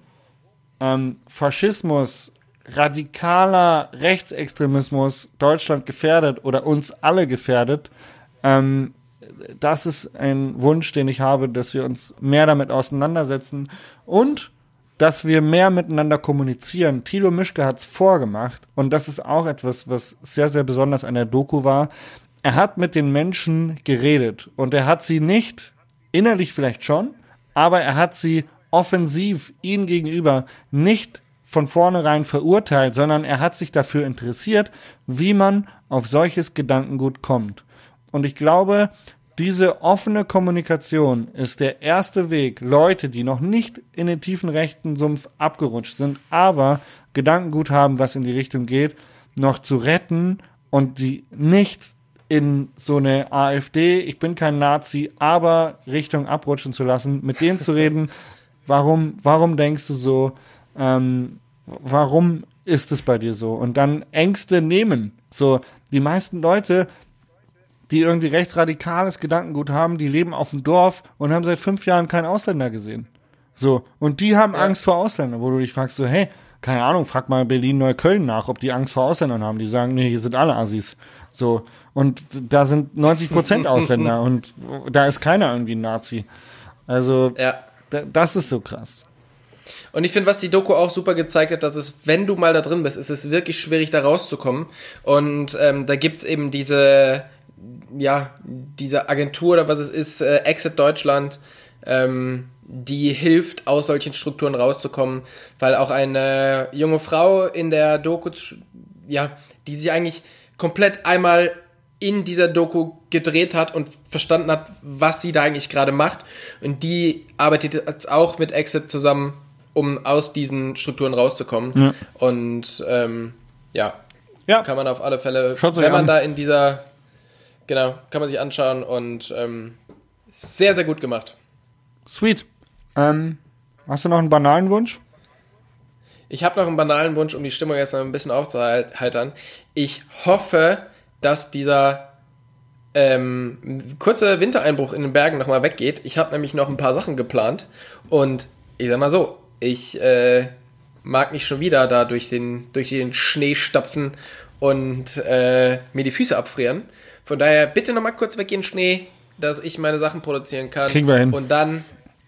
ähm, Faschismus, radikaler Rechtsextremismus Deutschland gefährdet oder uns alle gefährdet. Ähm, das ist ein Wunsch, den ich habe, dass wir uns mehr damit auseinandersetzen und dass wir mehr miteinander kommunizieren. Thilo Mischke hat's vorgemacht und das ist auch etwas, was sehr, sehr besonders an der Doku war er hat mit den Menschen geredet und er hat sie nicht, innerlich vielleicht schon, aber er hat sie offensiv ihnen gegenüber nicht von vornherein verurteilt, sondern er hat sich dafür interessiert, wie man auf solches Gedankengut kommt. Und ich glaube, diese offene Kommunikation ist der erste Weg, Leute, die noch nicht in den tiefen rechten Sumpf abgerutscht sind, aber Gedankengut haben, was in die Richtung geht, noch zu retten und die nicht in so eine AfD, ich bin kein Nazi, aber Richtung abrutschen zu lassen, mit denen zu reden, warum, warum denkst du so, ähm, warum ist es bei dir so? Und dann Ängste nehmen. So, die meisten Leute, die irgendwie rechtsradikales Gedankengut haben, die leben auf dem Dorf und haben seit fünf Jahren keinen Ausländer gesehen. So, und die haben ja. Angst vor Ausländern, wo du dich fragst, so, hey, keine Ahnung, frag mal Berlin-Neukölln nach, ob die Angst vor Ausländern haben. Die sagen, nee, hier sind alle Assis. So, und da sind 90 Prozent Ausländer und da ist keiner irgendwie ein Nazi. Also, ja. das ist so krass. Und ich finde, was die Doku auch super gezeigt hat, dass es, wenn du mal da drin bist, ist es wirklich schwierig, da rauszukommen. Und ähm, da gibt's eben diese, ja, diese Agentur oder was es ist, äh, Exit Deutschland, ähm, die hilft, aus solchen Strukturen rauszukommen, weil auch eine junge Frau in der Doku, ja, die sich eigentlich komplett einmal in dieser Doku gedreht hat und verstanden hat, was sie da eigentlich gerade macht. Und die arbeitet jetzt auch mit Exit zusammen, um aus diesen Strukturen rauszukommen. Ja. Und ähm, ja, ja, kann man auf alle Fälle, wenn man an. da in dieser, genau, kann man sich anschauen und ähm, sehr, sehr gut gemacht. Sweet. Ähm, hast du noch einen banalen Wunsch? Ich habe noch einen banalen Wunsch, um die Stimmung jetzt noch ein bisschen aufzuheitern. Ich hoffe, dass dieser ähm, kurze Wintereinbruch in den Bergen nochmal weggeht. Ich habe nämlich noch ein paar Sachen geplant und ich sag mal so, ich äh, mag nicht schon wieder da durch den, durch den Schnee stapfen und äh, mir die Füße abfrieren. Von daher bitte nochmal kurz weggehen, Schnee, dass ich meine Sachen produzieren kann. Kriegen wir hin. Und dann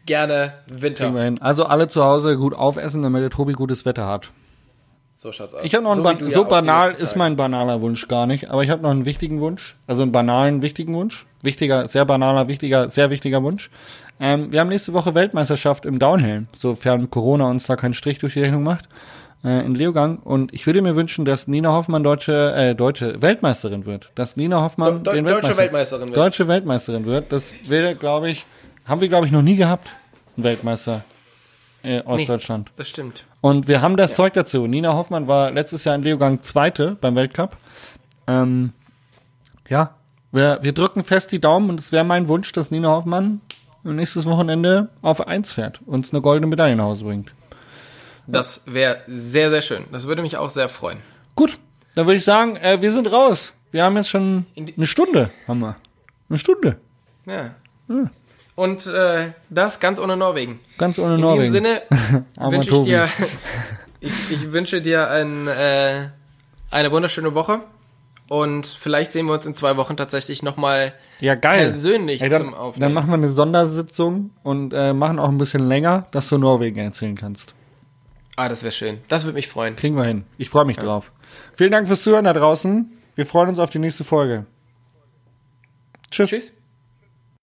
gerne Winter. Kriegen wir hin. Also alle zu Hause gut aufessen, damit der Tobi gutes Wetter hat. So schaut's aus. Ich habe noch einen so, ba so banal ist mein banaler Wunsch gar nicht, aber ich habe noch einen wichtigen Wunsch, also einen banalen wichtigen Wunsch, wichtiger, sehr banaler, wichtiger, sehr wichtiger Wunsch. Ähm, wir haben nächste Woche Weltmeisterschaft im Downhill, sofern Corona uns da keinen Strich durch die Rechnung macht, äh, in Leogang. Und ich würde mir wünschen, dass Nina Hoffmann deutsche, äh, deutsche Weltmeisterin wird. Dass Nina Hoffmann Do, do, deutsche Weltmeisterin wird. Deutsche Weltmeisterin wird. Das wäre, glaube ich, haben wir, glaube ich, noch nie gehabt. Weltmeister äh, aus Nee. Deutschland. Das stimmt. Und wir haben das Zeug dazu. Nina Hoffmann war letztes Jahr in Leogang Zweite beim Weltcup. Ähm, ja, wir, wir drücken fest die Daumen und es wäre mein Wunsch, dass Nina Hoffmann nächstes Wochenende auf Eins fährt und uns eine goldene Medaille nach Hause bringt. Das wäre sehr, sehr schön. Das würde mich auch sehr freuen. Gut, dann würde ich sagen, äh, wir sind raus. Wir haben jetzt schon In eine Stunde, haben wir. Eine Stunde. Ja. Und äh, das ganz ohne Norwegen. Ganz ohne In Norwegen. diesem Sinne Armer wünsche ich dir, ich, ich wünsche dir ein, äh, eine wunderschöne Woche. Und vielleicht sehen wir uns in zwei Wochen tatsächlich nochmal Ja, geil. persönlich Ey, dann, zum Aufnehmen. Dann machen wir eine Sondersitzung und äh, machen auch ein bisschen länger, dass du Norwegen erzählen kannst. Ah, das wäre schön. Das würde mich freuen. Kriegen wir hin. Ich freue mich drauf. Vielen Dank fürs Zuhören da draußen. Wir freuen uns auf die nächste Folge. Tschüss. Tschüss.